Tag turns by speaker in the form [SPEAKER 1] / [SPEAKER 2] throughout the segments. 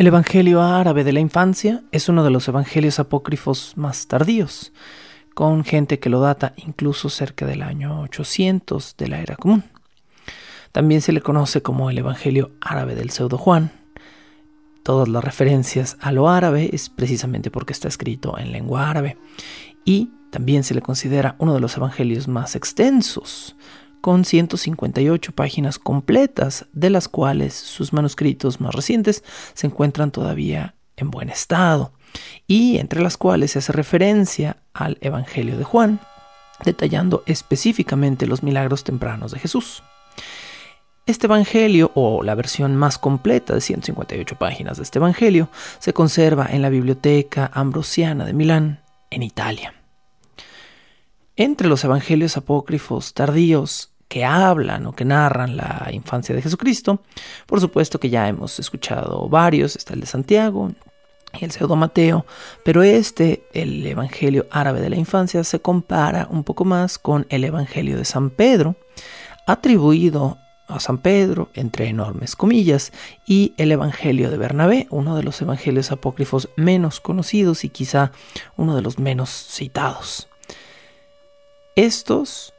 [SPEAKER 1] El Evangelio árabe de la infancia es uno de los evangelios apócrifos más tardíos, con gente que lo data incluso cerca del año 800 de la era común. También se le conoce como el Evangelio árabe del pseudo Juan. Todas las referencias a lo árabe es precisamente porque está escrito en lengua árabe. Y también se le considera uno de los evangelios más extensos, con 158 páginas completas, de las cuales sus manuscritos más recientes se encuentran todavía en buen estado, y entre las cuales se hace referencia al Evangelio de Juan, detallando específicamente los milagros tempranos de Jesús. Este Evangelio, o la versión más completa de 158 páginas de este Evangelio, se conserva en la Biblioteca Ambrosiana de Milán, en Italia. Entre los evangelios apócrifos tardíos que hablan o que narran la infancia de Jesucristo, por supuesto que ya hemos escuchado varios, está el de Santiago y el pseudo Mateo, pero este, el Evangelio árabe de la infancia, se compara un poco más con el Evangelio de San Pedro, atribuido a San Pedro, entre enormes comillas, y el Evangelio de Bernabé, uno de los evangelios apócrifos menos conocidos y quizá uno de los menos citados. Estos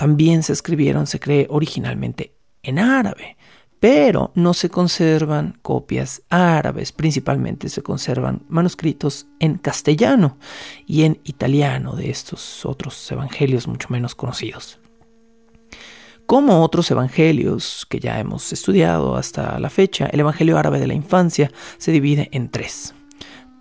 [SPEAKER 1] también se escribieron, se cree, originalmente en árabe, pero no se conservan copias árabes, principalmente se conservan manuscritos en castellano y en italiano de estos otros evangelios mucho menos conocidos. Como otros evangelios que ya hemos estudiado hasta la fecha, el Evangelio árabe de la infancia se divide en tres.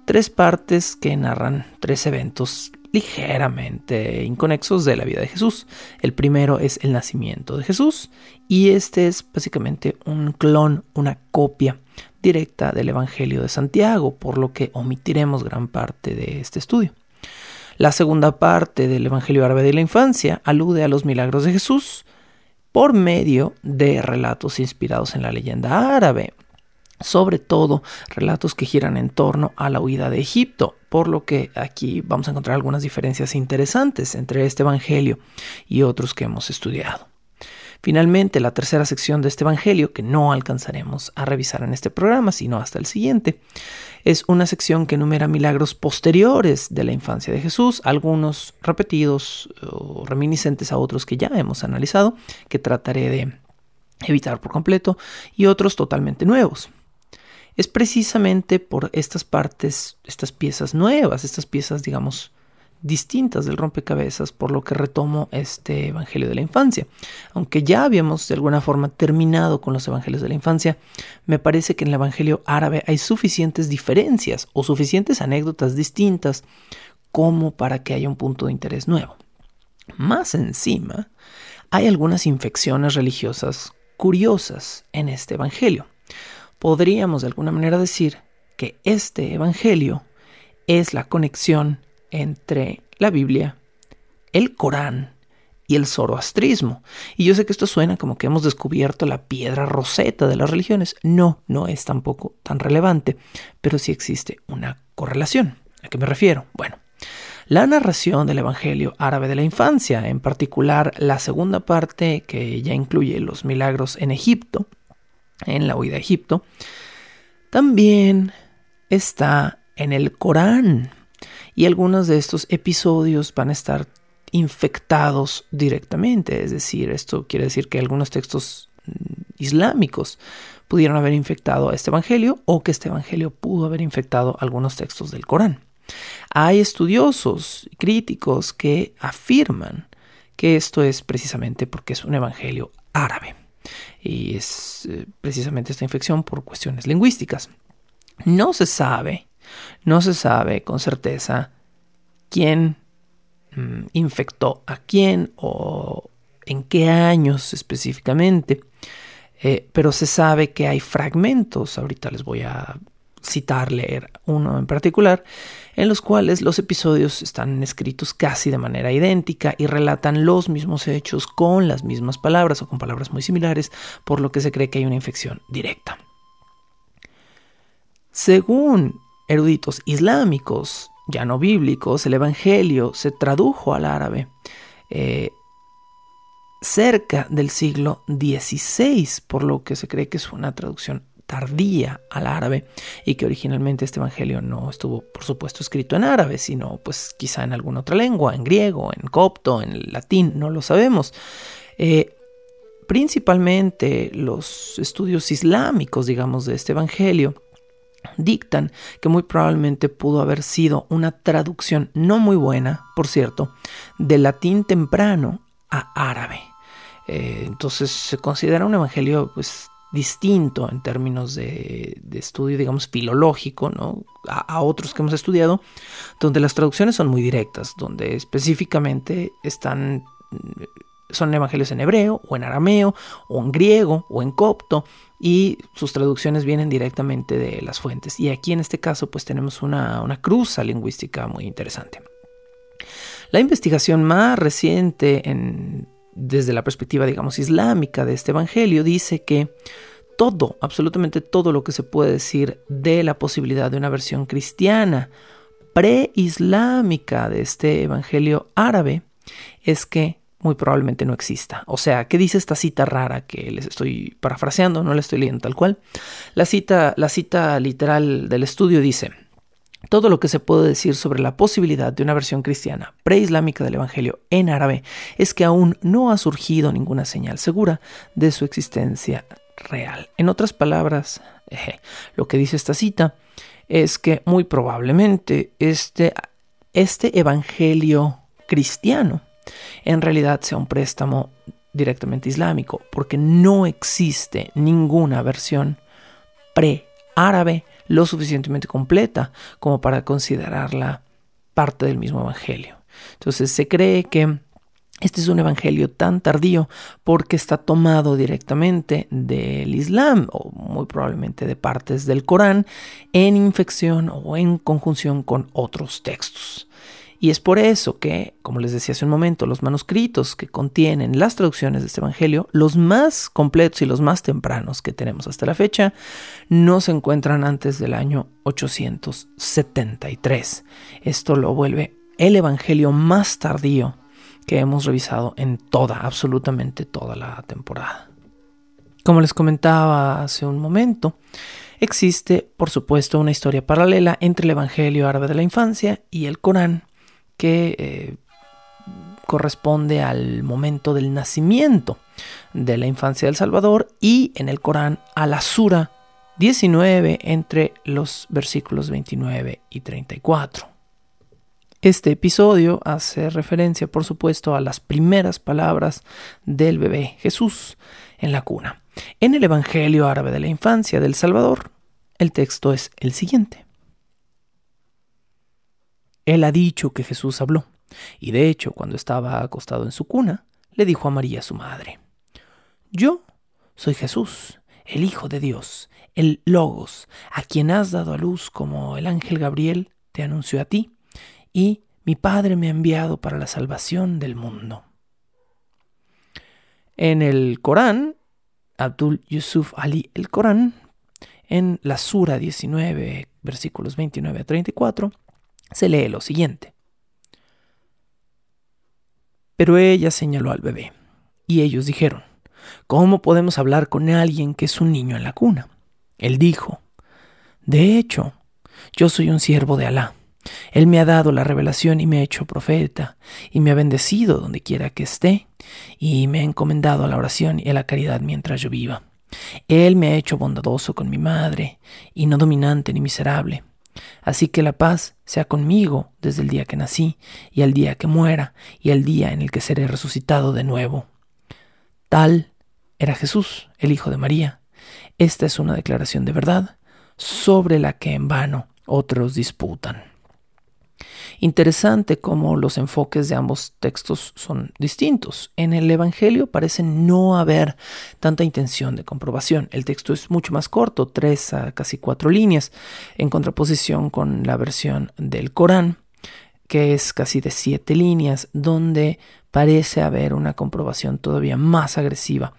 [SPEAKER 1] Tres partes que narran tres eventos ligeramente inconexos de la vida de Jesús. El primero es el nacimiento de Jesús y este es básicamente un clon, una copia directa del Evangelio de Santiago, por lo que omitiremos gran parte de este estudio. La segunda parte del Evangelio árabe de la infancia alude a los milagros de Jesús por medio de relatos inspirados en la leyenda árabe, sobre todo relatos que giran en torno a la huida de Egipto, por lo que aquí vamos a encontrar algunas diferencias interesantes entre este Evangelio y otros que hemos estudiado. Finalmente, la tercera sección de este Evangelio, que no alcanzaremos a revisar en este programa, sino hasta el siguiente, es una sección que enumera milagros posteriores de la infancia de Jesús, algunos repetidos o reminiscentes a otros que ya hemos analizado, que trataré de evitar por completo, y otros totalmente nuevos es precisamente por estas partes, estas piezas nuevas, estas piezas, digamos, distintas del rompecabezas, por lo que retomo este Evangelio de la Infancia. Aunque ya habíamos de alguna forma terminado con los Evangelios de la Infancia, me parece que en el Evangelio árabe hay suficientes diferencias o suficientes anécdotas distintas como para que haya un punto de interés nuevo. Más encima, hay algunas infecciones religiosas curiosas en este Evangelio podríamos de alguna manera decir que este Evangelio es la conexión entre la Biblia, el Corán y el zoroastrismo. Y yo sé que esto suena como que hemos descubierto la piedra roseta de las religiones. No, no es tampoco tan relevante, pero sí existe una correlación. ¿A qué me refiero? Bueno, la narración del Evangelio árabe de la infancia, en particular la segunda parte que ya incluye los milagros en Egipto, en la huida a Egipto, también está en el Corán. Y algunos de estos episodios van a estar infectados directamente. Es decir, esto quiere decir que algunos textos mm, islámicos pudieron haber infectado a este evangelio o que este evangelio pudo haber infectado algunos textos del Corán. Hay estudiosos y críticos que afirman que esto es precisamente porque es un evangelio árabe. Y es eh, precisamente esta infección por cuestiones lingüísticas. No se sabe, no se sabe con certeza quién mm, infectó a quién o en qué años específicamente. Eh, pero se sabe que hay fragmentos, ahorita les voy a citar, leer uno en particular, en los cuales los episodios están escritos casi de manera idéntica y relatan los mismos hechos con las mismas palabras o con palabras muy similares, por lo que se cree que hay una infección directa. Según eruditos islámicos, ya no bíblicos, el Evangelio se tradujo al árabe eh, cerca del siglo XVI, por lo que se cree que es una traducción tardía al árabe y que originalmente este evangelio no estuvo por supuesto escrito en árabe sino pues quizá en alguna otra lengua en griego en copto en latín no lo sabemos. Eh, principalmente los estudios islámicos digamos de este evangelio dictan que muy probablemente pudo haber sido una traducción no muy buena por cierto del latín temprano a árabe. Eh, entonces se considera un evangelio pues distinto en términos de, estudio, digamos, filológico, ¿no? A, otros que hemos estudiado, donde las traducciones son muy directas, donde específicamente están, son evangelios en hebreo, o en arameo, o en griego, o en copto, y sus traducciones vienen directamente de las fuentes. Y aquí en este caso, pues tenemos una, una cruza lingüística muy interesante. La investigación más reciente en desde la perspectiva, digamos, islámica de este Evangelio, dice que todo, absolutamente todo lo que se puede decir de la posibilidad de una versión cristiana preislámica de este Evangelio árabe es que muy probablemente no exista. O sea, ¿qué dice esta cita rara que les estoy parafraseando? No la estoy leyendo tal cual. La cita, la cita literal del estudio dice, todo lo que se puede decir sobre la posibilidad de una versión cristiana preislámica del Evangelio en árabe es que aún no ha surgido ninguna señal segura de su existencia real. En otras palabras, lo que dice esta cita es que muy probablemente este, este Evangelio cristiano en realidad sea un préstamo directamente islámico, porque no existe ninguna versión pre-árabe lo suficientemente completa como para considerarla parte del mismo Evangelio. Entonces se cree que este es un evangelio tan tardío porque está tomado directamente del Islam o muy probablemente de partes del Corán en infección o en conjunción con otros textos. Y es por eso que, como les decía hace un momento, los manuscritos que contienen las traducciones de este Evangelio, los más completos y los más tempranos que tenemos hasta la fecha, no se encuentran antes del año 873. Esto lo vuelve el Evangelio más tardío que hemos revisado en toda, absolutamente toda la temporada. Como les comentaba hace un momento, existe, por supuesto, una historia paralela entre el Evangelio árabe de la infancia y el Corán que eh, corresponde al momento del nacimiento de la infancia del Salvador y en el Corán a la Sura 19 entre los versículos 29 y 34. Este episodio hace referencia, por supuesto, a las primeras palabras del bebé Jesús en la cuna. En el Evangelio árabe de la infancia del Salvador, el texto es el siguiente. Él ha dicho que Jesús habló, y de hecho cuando estaba acostado en su cuna, le dijo a María su madre, Yo soy Jesús, el Hijo de Dios, el Logos, a quien has dado a luz como el ángel Gabriel te anunció a ti, y mi Padre me ha enviado para la salvación del mundo. En el Corán, Abdul Yusuf Ali el Corán, en la Sura 19, versículos 29 a 34, se lee lo siguiente. Pero ella señaló al bebé, y ellos dijeron, ¿cómo podemos hablar con alguien que es un niño en la cuna? Él dijo, de hecho, yo soy un siervo de Alá. Él me ha dado la revelación y me ha hecho profeta, y me ha bendecido donde quiera que esté, y me ha encomendado a la oración y a la caridad mientras yo viva. Él me ha hecho bondadoso con mi madre, y no dominante ni miserable. Así que la paz sea conmigo desde el día que nací y el día que muera y el día en el que seré resucitado de nuevo. Tal era Jesús, el Hijo de María. Esta es una declaración de verdad sobre la que en vano otros disputan. Interesante cómo los enfoques de ambos textos son distintos. En el Evangelio parece no haber tanta intención de comprobación. El texto es mucho más corto, tres a casi cuatro líneas, en contraposición con la versión del Corán, que es casi de siete líneas, donde parece haber una comprobación todavía más agresiva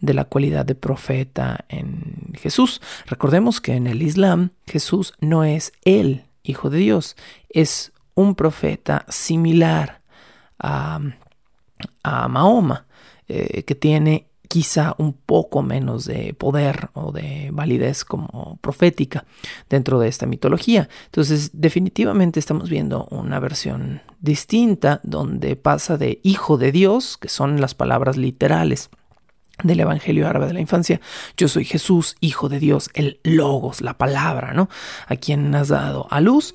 [SPEAKER 1] de la cualidad de profeta en Jesús. Recordemos que en el Islam Jesús no es el Hijo de Dios, es un profeta similar a, Mahoma, eh, que tiene quizá un poco menos de poder o de validez como profética dentro de esta mitología. Entonces, definitivamente estamos viendo una versión distinta donde pasa de hijo de Dios, que son las palabras literales del Evangelio árabe de la infancia, yo soy Jesús, hijo de Dios, el logos, la palabra, ¿no? A quien has dado a luz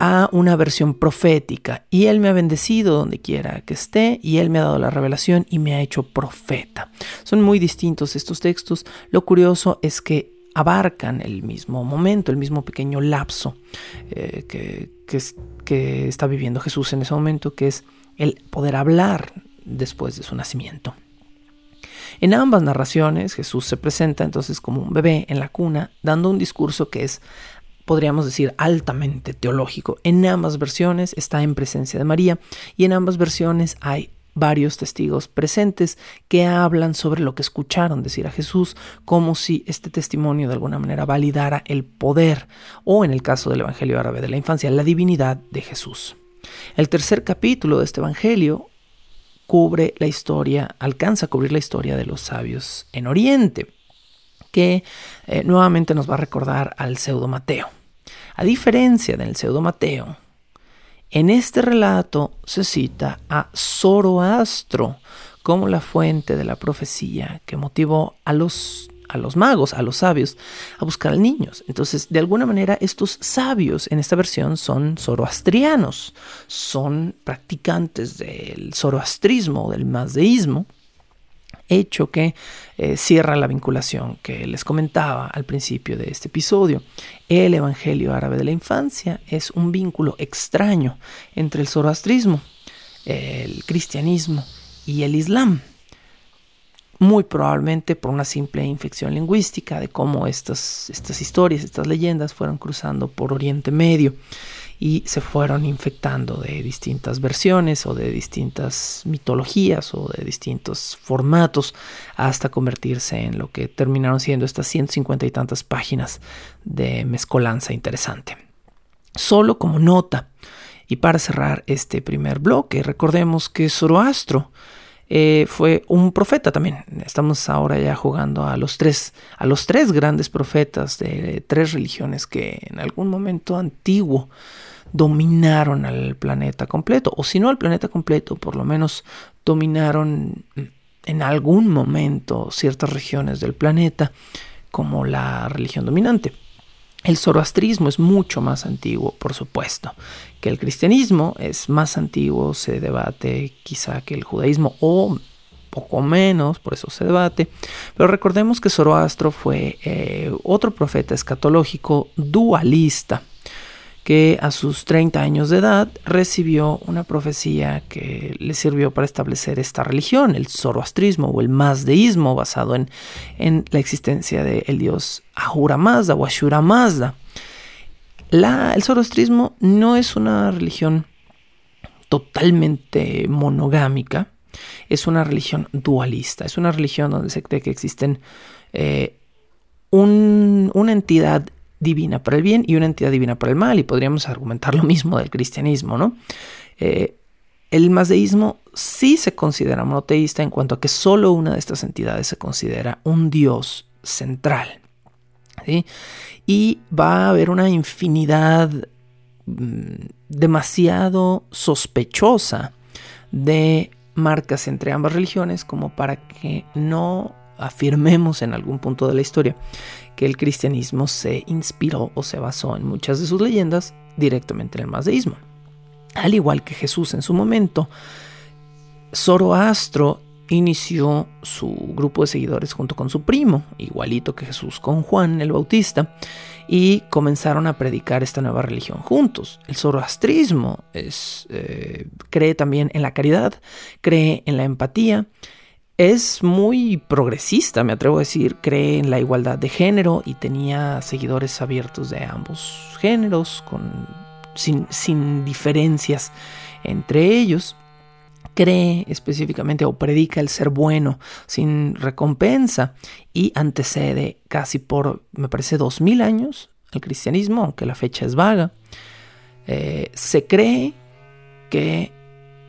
[SPEAKER 1] a una versión profética y Él me ha bendecido donde quiera que esté y Él me ha dado la revelación y me ha hecho profeta. Son muy distintos estos textos. Lo curioso es que abarcan el mismo momento, el mismo pequeño lapso eh, que, que está viviendo Jesús en ese momento, que es el poder hablar después de su nacimiento. En ambas narraciones Jesús se presenta entonces como un bebé en la cuna, dando un discurso que es podríamos decir, altamente teológico. En ambas versiones está en presencia de María y en ambas versiones hay varios testigos presentes que hablan sobre lo que escucharon decir a Jesús, como si este testimonio de alguna manera validara el poder o, en el caso del Evangelio árabe de la infancia, la divinidad de Jesús. El tercer capítulo de este Evangelio cubre la historia, alcanza a cubrir la historia de los sabios en Oriente, que eh, nuevamente nos va a recordar al pseudo Mateo. A diferencia del pseudo Mateo, en este relato se cita a Zoroastro como la fuente de la profecía que motivó a los, a los magos, a los sabios, a buscar niños. Entonces, de alguna manera, estos sabios en esta versión son zoroastrianos, son practicantes del zoroastrismo, del mazdeísmo, hecho que eh, cierra la vinculación que les comentaba al principio de este episodio. El Evangelio árabe de la infancia es un vínculo extraño entre el zoroastrismo, el cristianismo y el islam. Muy probablemente por una simple infección lingüística de cómo estas, estas historias, estas leyendas fueron cruzando por Oriente Medio y se fueron infectando de distintas versiones o de distintas mitologías o de distintos formatos hasta convertirse en lo que terminaron siendo estas 150 y tantas páginas de mezcolanza interesante. Solo como nota y para cerrar este primer bloque, recordemos que Zoroastro eh, fue un profeta también. Estamos ahora ya jugando a los tres, a los tres grandes profetas de tres religiones que en algún momento antiguo dominaron al planeta completo, o si no al planeta completo, por lo menos dominaron en algún momento ciertas regiones del planeta como la religión dominante. El zoroastrismo es mucho más antiguo, por supuesto, que el cristianismo, es más antiguo, se debate quizá que el judaísmo o poco menos, por eso se debate, pero recordemos que Zoroastro fue eh, otro profeta escatológico dualista que a sus 30 años de edad recibió una profecía que le sirvió para establecer esta religión, el zoroastrismo o el mazdeísmo, basado en, en la existencia del dios Ahura Mazda o Ashura Mazda. La, el zoroastrismo no es una religión totalmente monogámica, es una religión dualista, es una religión donde se cree que existen eh, una entidad divina para el bien y una entidad divina para el mal, y podríamos argumentar lo mismo del cristianismo, ¿no? Eh, el mazdeísmo sí se considera monoteísta en cuanto a que solo una de estas entidades se considera un dios central. Y va a haber una infinidad mm, demasiado sospechosa de marcas entre ambas religiones como para que no afirmemos en algún punto de la historia que el cristianismo se inspiró o se basó en muchas de sus leyendas directamente en el mazdeísmo. Al igual que Jesús en su momento, Zoroastro inició su grupo de seguidores junto con su primo, igualito que Jesús con Juan el Bautista, y comenzaron a predicar esta nueva religión juntos. El zoroastrismo es, eh, cree también en la caridad, cree en la empatía, es muy progresista, me atrevo a decir, cree en la igualdad de género y tenía seguidores abiertos de ambos géneros, con, sin, sin diferencias entre ellos cree específicamente o predica el ser bueno sin recompensa y antecede casi por, me parece, dos mil años al cristianismo, aunque la fecha es vaga. Eh, se cree que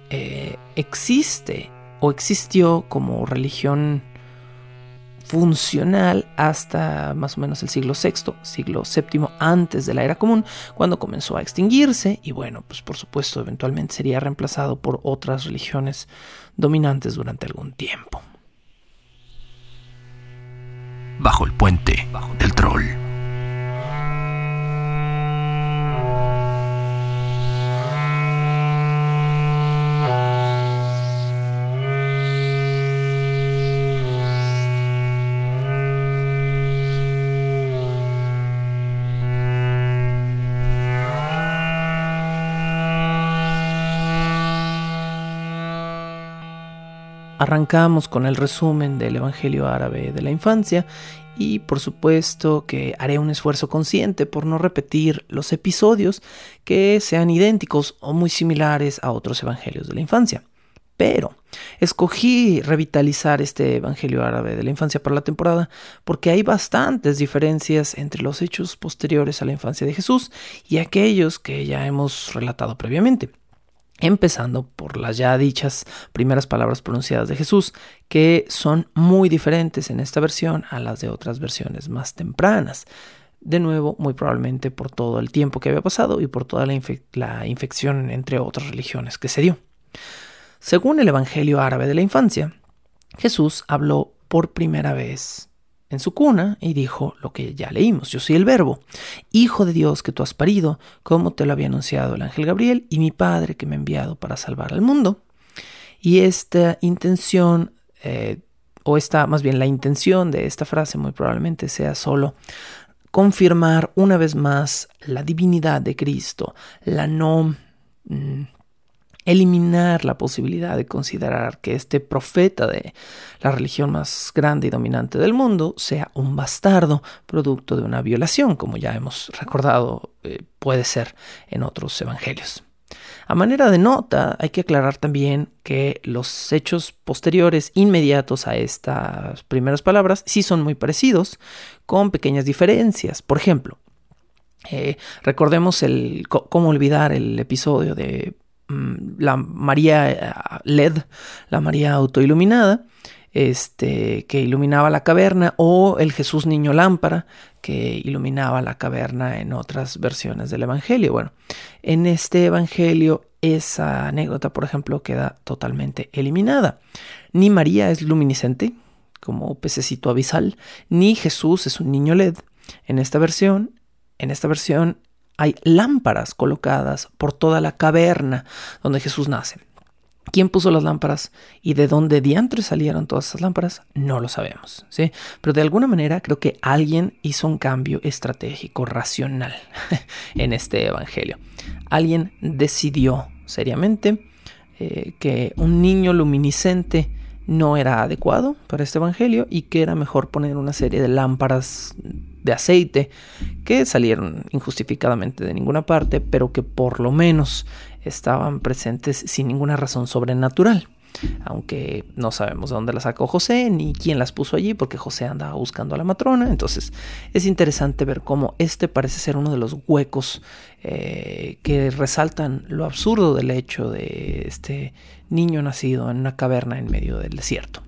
[SPEAKER 1] eh, existe o existió como religión funcional hasta más o menos el siglo VI, siglo VII antes de la era común, cuando comenzó a extinguirse y bueno, pues por supuesto eventualmente sería reemplazado por otras religiones dominantes durante algún tiempo.
[SPEAKER 2] Bajo el puente del troll.
[SPEAKER 1] Arrancamos con el resumen del Evangelio árabe de la infancia y por supuesto que haré un esfuerzo consciente por no repetir los episodios que sean idénticos o muy similares a otros evangelios de la infancia. Pero escogí revitalizar este Evangelio árabe de la infancia para la temporada porque hay bastantes diferencias entre los hechos posteriores a la infancia de Jesús y aquellos que ya hemos relatado previamente empezando por las ya dichas primeras palabras pronunciadas de Jesús, que son muy diferentes en esta versión a las de otras versiones más tempranas. De nuevo, muy probablemente por todo el tiempo que había pasado y por toda la, infección entre otras religiones que se dio. Según el Evangelio árabe de la infancia, Jesús habló por primera vez en su cuna y dijo lo que ya leímos, yo soy el verbo, hijo de Dios que tú has parido, como te lo había anunciado el ángel Gabriel y mi Padre que me ha enviado para salvar al mundo. Y esta intención, eh, o esta, más bien la intención de esta frase muy probablemente sea solo confirmar una vez más la divinidad de Cristo, la no... Mm, eliminar la posibilidad de considerar que este profeta de la religión más grande y dominante del mundo sea un bastardo producto de una violación, como ya hemos recordado eh, puede ser en otros evangelios. A manera de nota, hay que aclarar también que los hechos posteriores inmediatos a estas primeras palabras sí son muy parecidos, con pequeñas diferencias. Por ejemplo, eh, recordemos el cómo olvidar el episodio de la María eh, LED, la María autoiluminada, este, que iluminaba la caverna, o el Jesús niño lámpara, que iluminaba la caverna en otras versiones del Evangelio. Bueno, en este Evangelio esa anécdota, por ejemplo, queda totalmente eliminada. Ni María es luminiscente, como pececito abisal, ni Jesús es un niño LED. En esta versión, en esta versión hay lámparas colocadas por toda la caverna donde Jesús nace. ¿Quién puso las lámparas y de dónde diantres salieron todas esas lámparas? No lo sabemos, ¿sí? Pero de alguna manera creo que alguien hizo un cambio estratégico, racional en este evangelio. Alguien decidió seriamente eh, que un niño luminiscente no era adecuado para este evangelio y que era mejor poner una serie de lámparas de aceite que salieron injustificadamente de ninguna parte, pero que por lo menos estaban presentes sin ninguna razón sobrenatural. Aunque no sabemos de dónde las sacó José ni quién las puso allí, porque José andaba buscando a la matrona. Entonces es interesante ver cómo este parece ser uno de los huecos eh, que resaltan lo absurdo del hecho de este niño nacido en una caverna en medio del desierto.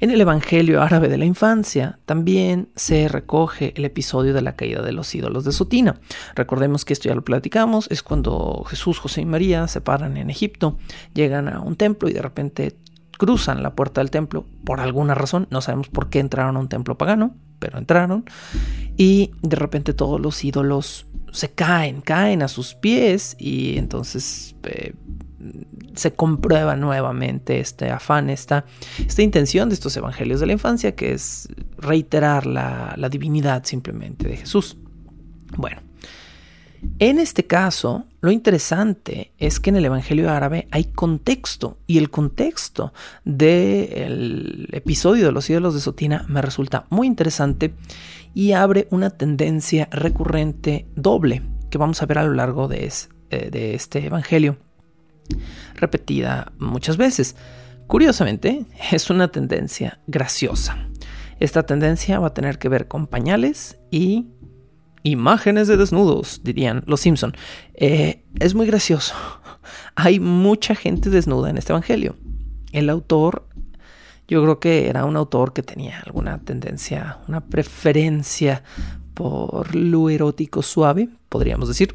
[SPEAKER 1] En el Evangelio árabe de la infancia también se recoge el episodio de la caída de los ídolos de Sotina. Recordemos que esto ya lo platicamos, es cuando Jesús, José y María se paran en Egipto, llegan a un templo y de repente cruzan la puerta del templo por alguna razón, no sabemos por qué entraron a un templo pagano, pero entraron, y de repente todos los ídolos se caen, caen a sus pies y entonces eh, se comprueba nuevamente este afán, esta, esta intención de estos evangelios de la infancia, que es reiterar la, la divinidad simplemente de Jesús. Bueno, en este caso, lo interesante es que en el Evangelio árabe hay contexto y el contexto del episodio de los ídolos de Sotina me resulta muy interesante y abre una tendencia recurrente doble que vamos a ver a lo largo de, eh, de este Evangelio, repetida muchas veces. Curiosamente, es una tendencia graciosa. Esta tendencia va a tener que ver con pañales y Imágenes de desnudos, dirían los Simpson. Eh, es muy gracioso. Hay mucha gente desnuda en este evangelio. El autor, yo creo que era un autor que tenía alguna tendencia, una preferencia por lo erótico suave, podríamos decir.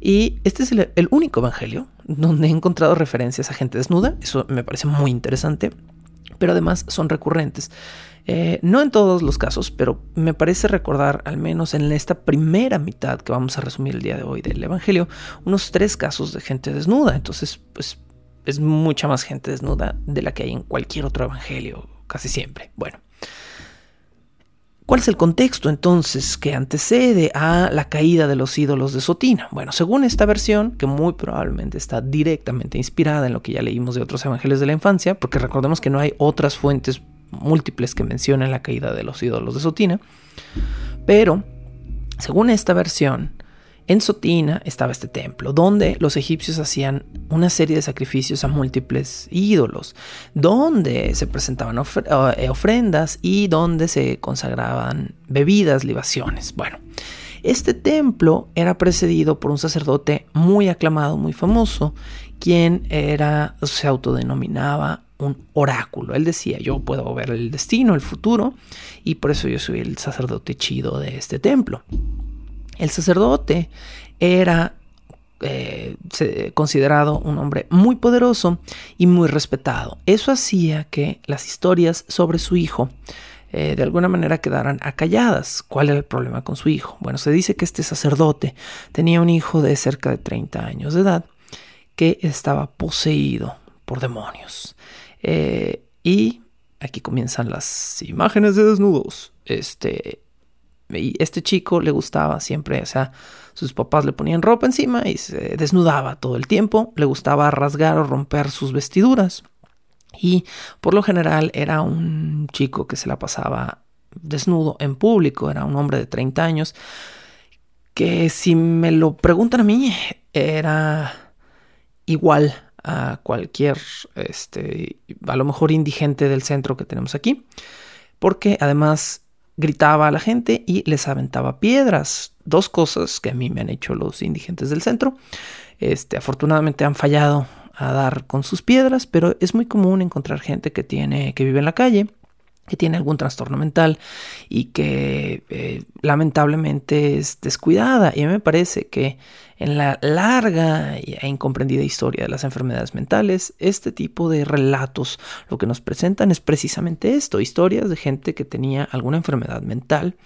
[SPEAKER 1] Y este es el, el único evangelio donde he encontrado referencias a gente desnuda. Eso me parece muy interesante. Pero además son recurrentes. Eh, no en todos los casos, pero me parece recordar, al menos en esta primera mitad que vamos a resumir el día de hoy del Evangelio, unos tres casos de gente desnuda. Entonces, pues es mucha más gente desnuda de la que hay en cualquier otro Evangelio, casi siempre. Bueno. ¿Cuál es el contexto entonces que antecede a la caída de los ídolos de Sotina? Bueno, según esta versión, que muy probablemente está directamente inspirada en lo que ya leímos de otros evangelios de la infancia, porque recordemos que no hay otras fuentes múltiples que mencionan la caída de los ídolos de Sotina. Pero, según esta versión, en Sotina estaba este templo, donde los egipcios hacían una serie de sacrificios a múltiples ídolos, donde se presentaban eh, ofrendas y donde se consagraban bebidas, libaciones. Bueno, este templo era precedido por un sacerdote muy aclamado, muy famoso, quien era, se autodenominaba un oráculo. Él decía, yo puedo ver el destino, el futuro, y por eso yo soy el sacerdote chido de este templo. El sacerdote era eh, considerado un hombre muy poderoso y muy respetado. Eso hacía que las historias sobre su hijo eh, de alguna manera quedaran acalladas. ¿Cuál era el problema con su hijo? Bueno, se dice que este sacerdote tenía un hijo de cerca de 30 años de edad que estaba poseído por demonios. Eh, y aquí comienzan las imágenes de desnudos. Este, y este chico le gustaba siempre, o sea, sus papás le ponían ropa encima y se desnudaba todo el tiempo. Le gustaba rasgar o romper sus vestiduras. Y por lo general era un chico que se la pasaba desnudo en público, era un hombre de 30 años, que si me lo preguntan a mí, era igual a cualquier, este, a lo mejor indigente del centro que tenemos aquí, porque además gritaba a la gente y les aventaba piedras. Dos cosas que a mí me han hecho los indigentes del centro. Este, afortunadamente han fallado a dar con sus piedras, pero es muy común encontrar gente que tiene que vive en la calle que tiene algún trastorno mental y que eh, lamentablemente es descuidada. Y a mí me parece que en la larga e incomprendida historia de las enfermedades mentales, este tipo de relatos lo que nos presentan es precisamente esto, historias de gente que tenía alguna enfermedad mental,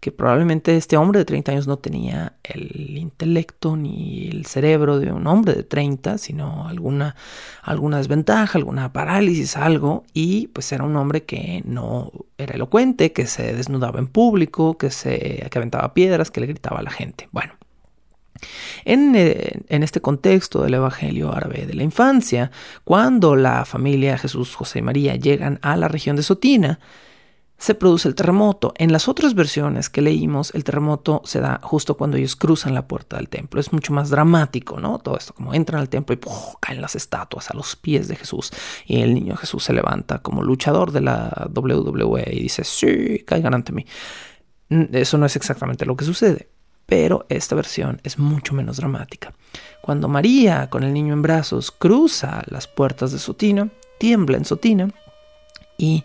[SPEAKER 1] que probablemente este hombre de 30 años no tenía el intelecto ni el cerebro de un hombre de 30, sino alguna, alguna desventaja, alguna parálisis, algo, y pues era un hombre que no era elocuente, que se desnudaba en público, que se que aventaba piedras, que le gritaba a la gente. Bueno, eh, en, este contexto del Evangelio árabe de la infancia, cuando la familia Jesús, José y María llegan a la región de Sotina, se produce el terremoto. En las otras versiones que leímos, el terremoto se da justo cuando ellos cruzan la puerta del templo. Es mucho más dramático, ¿no? Todo esto, como entran al templo y caen las estatuas a los pies de Jesús. Y el niño Jesús se levanta como luchador de la WWE y dice, sí, caigan ante mí. Eso no es exactamente lo que sucede pero esta versión es mucho menos dramática. Cuando María, con el niño en brazos, cruza las puertas de Sotina, tiembla en Sotina y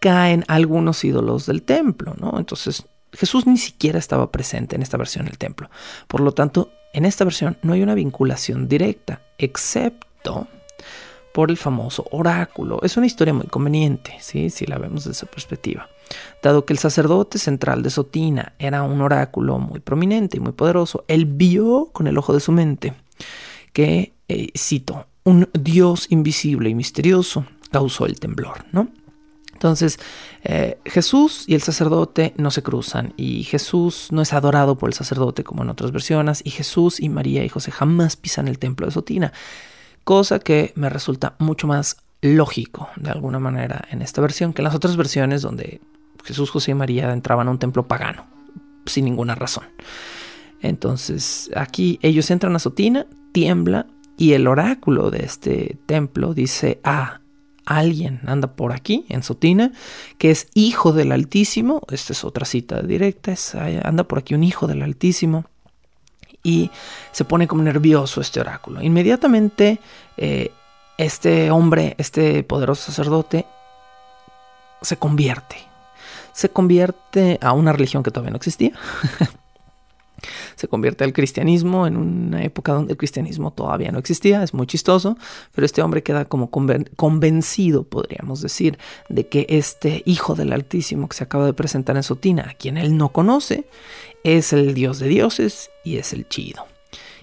[SPEAKER 1] caen algunos ídolos del templo, ¿no? Entonces Jesús ni siquiera estaba presente en esta versión del templo. Por lo tanto, en esta versión no hay una vinculación directa, excepto por el famoso oráculo. Es una historia muy conveniente, ¿sí? si la vemos desde esa perspectiva. Dado que el sacerdote central de Sotina era un oráculo muy prominente y muy poderoso, él vio con el ojo de su mente que, eh, cito, un Dios invisible y misterioso causó el temblor, ¿no? Entonces, eh, Jesús y el sacerdote no se cruzan y Jesús no es adorado por el sacerdote como en otras versiones y Jesús y María y José jamás pisan el templo de Sotina, cosa que me resulta mucho más lógico de alguna manera en esta versión que en las otras versiones donde Jesús, José y María entraban a un templo pagano sin ninguna razón. Entonces, aquí ellos entran a Sotina, tiembla y el oráculo de este templo dice, ah, alguien anda por aquí, en Sotina, que es hijo del Altísimo, esta es otra cita directa, anda por aquí un hijo del Altísimo, y se pone como nervioso este oráculo. Inmediatamente eh, este hombre, este poderoso sacerdote, se convierte. Se convierte a una religión que todavía no existía, se convierte al cristianismo en una época donde el cristianismo todavía no existía, es muy chistoso, pero este hombre queda como convencido, podríamos decir, de que este hijo del Altísimo que se acaba de presentar en Sotina, a quien él no conoce, es el dios de dioses y es el chido.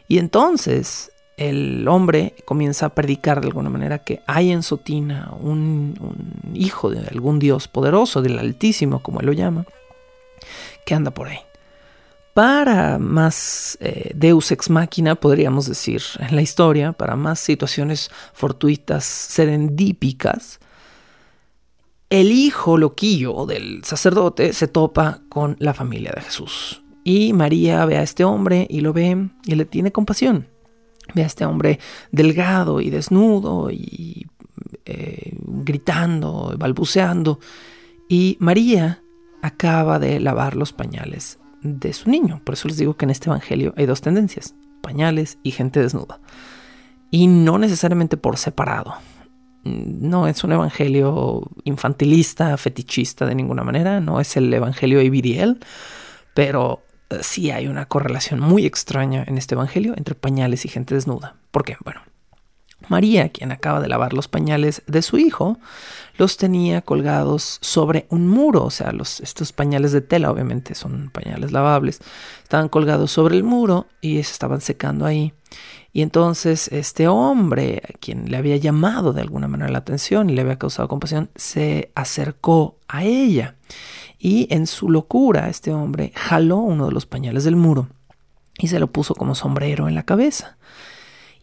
[SPEAKER 1] Y entonces el hombre comienza a predicar de alguna manera que hay en Sotina un, hijo de algún dios poderoso, del Altísimo, como él lo llama, que anda por ahí para más eh, deus ex machina, podríamos decir, en la historia, para más situaciones fortuitas, serendípicas, el hijo loquillo del sacerdote se topa con la familia de Jesús. Y María ve a este hombre y lo ve y le tiene compasión. Ve a este hombre delgado y desnudo y eh, gritando, balbuceando. Y María acaba de lavar los pañales de su niño. Por eso les digo que en este Evangelio hay dos tendencias, pañales y gente desnuda. Y no necesariamente por separado. No es un evangelio infantilista, fetichista de ninguna manera, no es el evangelio Ibiriel, pero sí hay una correlación muy extraña en este evangelio entre pañales y gente desnuda. ¿Por qué? Bueno, María, quien acaba de lavar los pañales de su hijo, los tenía colgados sobre un muro, o sea, los, estos pañales de tela obviamente son pañales lavables, estaban colgados sobre el muro y se estaban secando ahí. Y entonces este hombre, quien le había llamado de alguna manera la atención y le había causado compasión, se acercó a ella. Y en su locura, este hombre jaló uno de los pañales del muro y se lo puso como sombrero en la cabeza.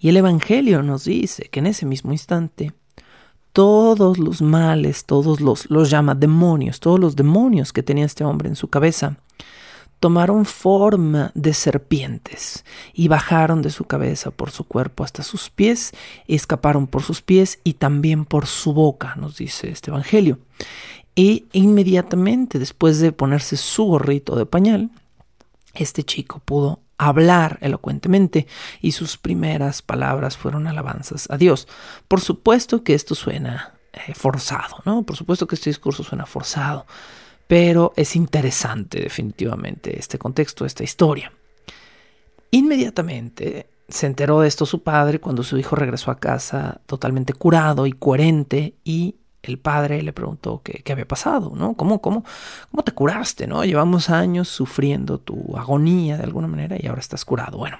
[SPEAKER 1] Y el Evangelio nos dice que en ese mismo instante todos los males, todos los, los llama demonios, todos los demonios que tenía este hombre en su cabeza, tomaron forma de serpientes y bajaron de su cabeza por su cuerpo hasta sus pies, escaparon por sus pies y también por su boca, nos dice este Evangelio. Y inmediatamente después de ponerse su gorrito de pañal, este chico pudo hablar elocuentemente y sus primeras palabras fueron alabanzas a Dios. Por supuesto que esto suena eh, forzado, ¿no? Por supuesto que este discurso suena forzado, pero es interesante definitivamente este contexto, esta historia. Inmediatamente se enteró de esto su padre cuando su hijo regresó a casa totalmente curado y coherente y el padre le preguntó qué, había pasado, ¿no? ¿Cómo, cómo, ¿Cómo te curaste, no? Llevamos años sufriendo tu agonía de alguna manera y ahora estás curado. Bueno,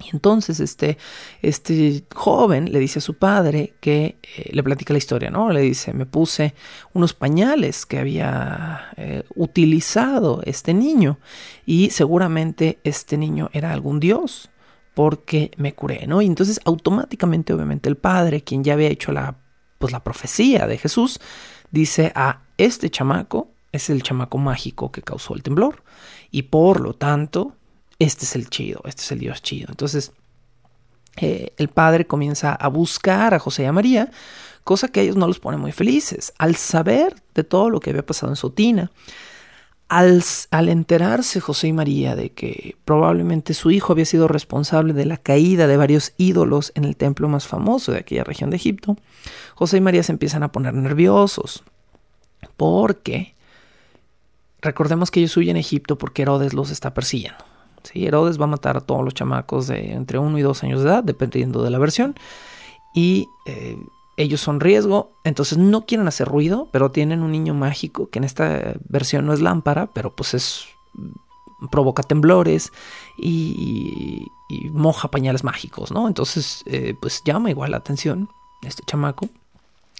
[SPEAKER 1] y entonces este, este joven le dice a su padre que eh, le platica la historia, ¿no? Le dice, me puse unos pañales que había eh, utilizado este niño y seguramente este niño era algún dios porque me curé, ¿no? Y entonces automáticamente, obviamente, el padre, quien ya había hecho la pues la profecía de Jesús dice a ah, este chamaco es el chamaco mágico que causó el temblor y por lo tanto este es el chido, este es el Dios chido. Entonces eh, el padre comienza a buscar a José y a María, cosa que a ellos no los pone muy felices. Al saber de todo lo que había pasado en Sotina, al, enterarse José y María de que probablemente su hijo había sido responsable de la caída de varios ídolos en el templo más famoso de aquella región de Egipto, José y María se empiezan a poner nerviosos. Porque recordemos que ellos huyen a Egipto porque Herodes los está persiguiendo. ¿sí? Herodes va a matar a todos los chamacos de entre uno y dos años de edad, dependiendo de la versión. Y eh, ellos son riesgo, entonces no quieren hacer ruido, pero tienen un niño mágico que en esta versión no es lámpara, pero pues es provoca temblores y, moja pañales mágicos, ¿no? Entonces, eh, pues llama igual la atención este chamaco.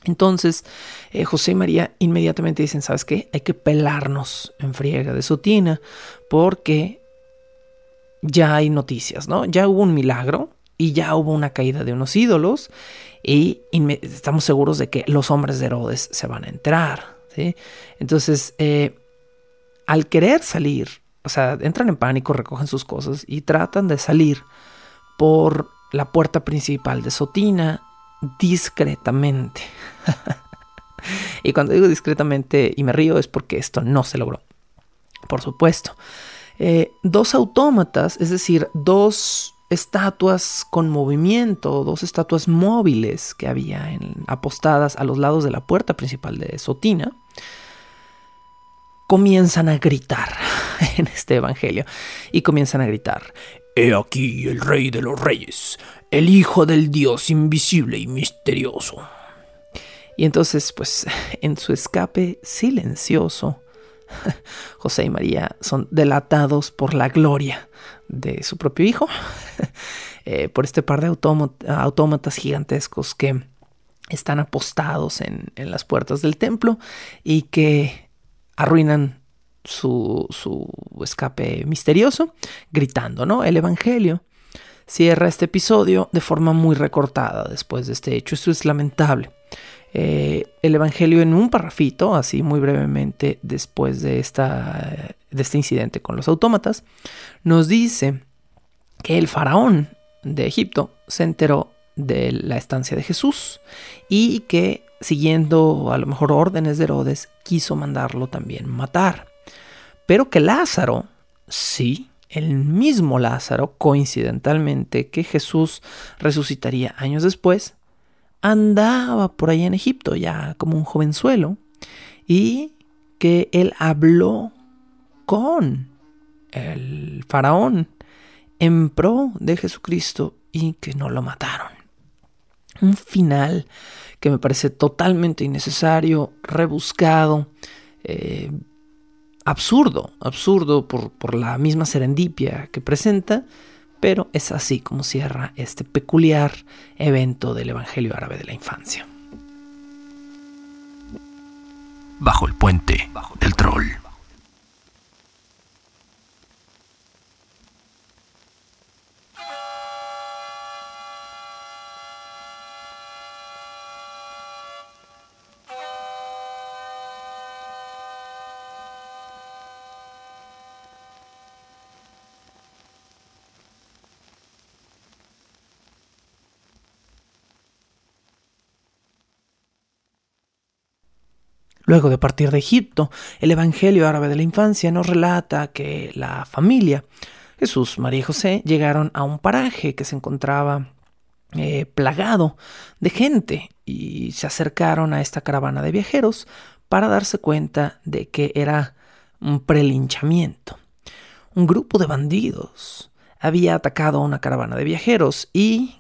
[SPEAKER 1] Entonces, eh, José y María inmediatamente dicen, ¿sabes qué? Hay que pelarnos en friega de Sotina porque ya hay noticias, ¿no? Ya hubo un milagro y ya hubo una caída de unos ídolos y estamos seguros de que los hombres de Herodes se van a enterar, ¿sí? Entonces, eh, al querer salir, o sea, entran en pánico, recogen sus cosas y tratan de salir por la puerta principal de Sotina discretamente. y cuando digo discretamente y me río es porque esto no se logró. Por supuesto. Eh, dos autómatas, es decir, dos estatuas con movimiento, dos estatuas móviles que había apostadas a los lados de la puerta principal de Sotina, comienzan a gritar en este evangelio y comienzan a gritar, He aquí el rey de los reyes, el hijo del Dios invisible y misterioso. Y entonces, pues, en su escape silencioso, José y María son delatados por la gloria de su propio hijo, eh, por este par de autómatas gigantescos que están apostados en, las puertas del templo y que arruinan su, escape misterioso, gritando, ¿no? El Evangelio cierra este episodio de forma muy recortada después de este hecho. Esto es lamentable. Eh, el Evangelio en un parrafito, así muy brevemente después de, esta, de este incidente con los autómatas, nos dice que el faraón de Egipto se enteró de la estancia de Jesús y que siguiendo a lo mejor órdenes de Herodes quiso mandarlo también matar. Pero que Lázaro, sí, el mismo Lázaro, coincidentalmente, que Jesús resucitaría años después, andaba por ahí en Egipto ya como un jovenzuelo y que él habló con el faraón en pro de Jesucristo y que no lo mataron. Un final que me parece totalmente innecesario, rebuscado, eh, absurdo, absurdo por, por la misma serendipia que presenta, pero es así como cierra este peculiar evento del Evangelio árabe de la infancia.
[SPEAKER 2] Bajo el puente del troll.
[SPEAKER 1] Luego de partir de Egipto, el Evangelio árabe de la infancia nos relata que la familia, Jesús, María y José, llegaron a un paraje que se encontraba eh, plagado de gente y se acercaron a esta caravana de viajeros para darse cuenta de que era un prelinchamiento. Un grupo de bandidos había atacado a una caravana de viajeros y,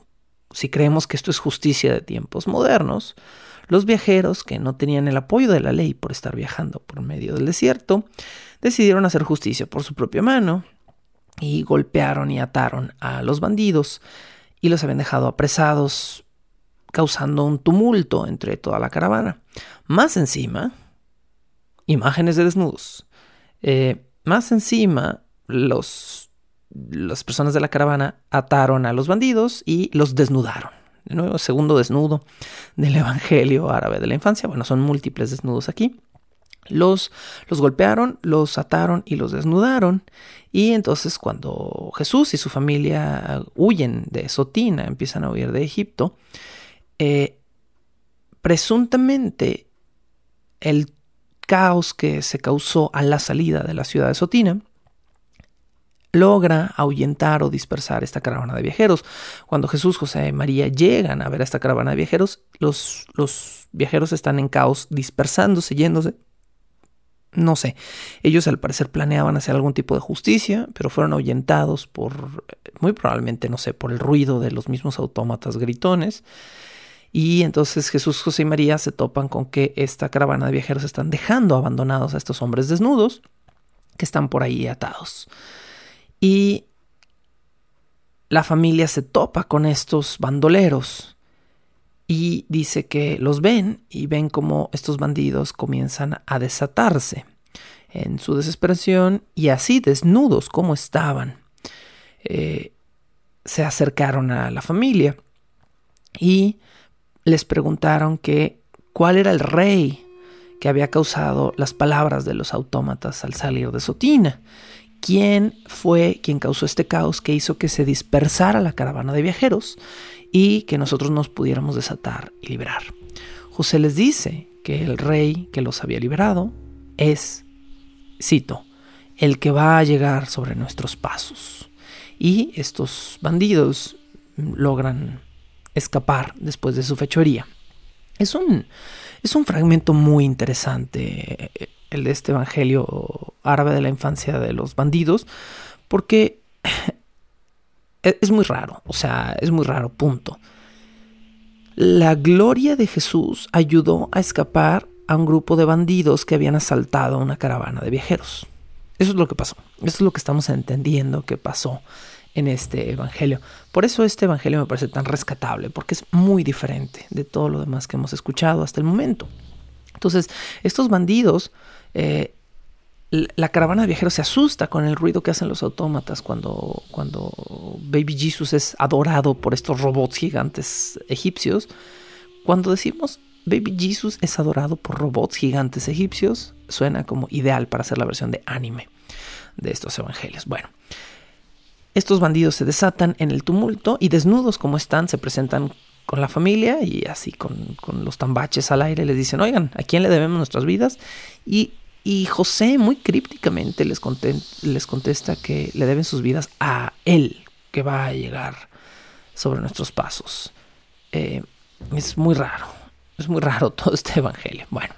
[SPEAKER 1] si creemos que esto es justicia de tiempos modernos, los viajeros, que no tenían el apoyo de la ley por estar viajando por medio del desierto, decidieron hacer justicia por su propia mano y golpearon y ataron a los bandidos y los habían dejado apresados, causando un tumulto entre toda la caravana. Más encima, imágenes de desnudos. Eh, más encima, los, las personas de la caravana ataron a los bandidos y los desnudaron nuevo segundo desnudo del Evangelio árabe de la infancia. Bueno, son múltiples desnudos aquí. Los, los golpearon, los ataron y los desnudaron. Y entonces cuando Jesús y su familia huyen de Sotina, empiezan a huir de Egipto, eh, presuntamente el caos que se causó a la salida de la ciudad de Sotina logra ahuyentar o dispersar esta caravana de viajeros. Cuando Jesús, José y María llegan a ver a esta caravana de viajeros, los, los viajeros están en caos, dispersándose, yéndose. No sé, ellos al parecer planeaban hacer algún tipo de justicia, pero fueron ahuyentados por, muy probablemente, no sé, por el ruido de los mismos autómatas gritones. Y entonces Jesús, José y María se topan con que esta caravana de viajeros están dejando abandonados a estos hombres desnudos que están por ahí atados. Y la familia se topa con estos bandoleros y dice que los ven y ven como estos bandidos comienzan a desatarse en su desesperación y así desnudos como estaban. Eh, se acercaron a la familia y les preguntaron que cuál era el rey que había causado las palabras de los autómatas al salir de Sotina. ¿Quién fue quien causó este caos que hizo que se dispersara la caravana de viajeros y que nosotros nos pudiéramos desatar y liberar? José les dice que el rey que los había liberado es, cito, el que va a llegar sobre nuestros pasos. Y estos bandidos logran escapar después de su fechoría. Es un, es un fragmento muy interesante eh, el de este Evangelio árabe de la infancia de los bandidos, porque es muy raro, o sea, es muy raro, punto. La gloria de Jesús ayudó a escapar a un grupo de bandidos que habían asaltado una caravana de viajeros. Eso es lo que pasó, eso es lo que estamos entendiendo que pasó en este Evangelio. Por eso este Evangelio me parece tan rescatable, porque es muy diferente de todo lo demás que hemos escuchado hasta el momento. Entonces, estos bandidos, eh, la caravana de viajeros se asusta con el ruido que hacen los autómatas cuando, cuando Baby Jesus es adorado por estos robots gigantes egipcios. Cuando decimos Baby Jesus es adorado por robots gigantes egipcios, suena como ideal para hacer la versión de anime de estos evangelios. Bueno, estos bandidos se desatan en el tumulto y desnudos como están se presentan con la familia y así con, los tambaches al aire les dicen, oigan, ¿a quién le debemos nuestras vidas? Y, José muy crípticamente les, les contesta que le deben sus vidas a él, que va a llegar sobre nuestros pasos. Eh, es muy raro, es muy raro todo este evangelio. Bueno,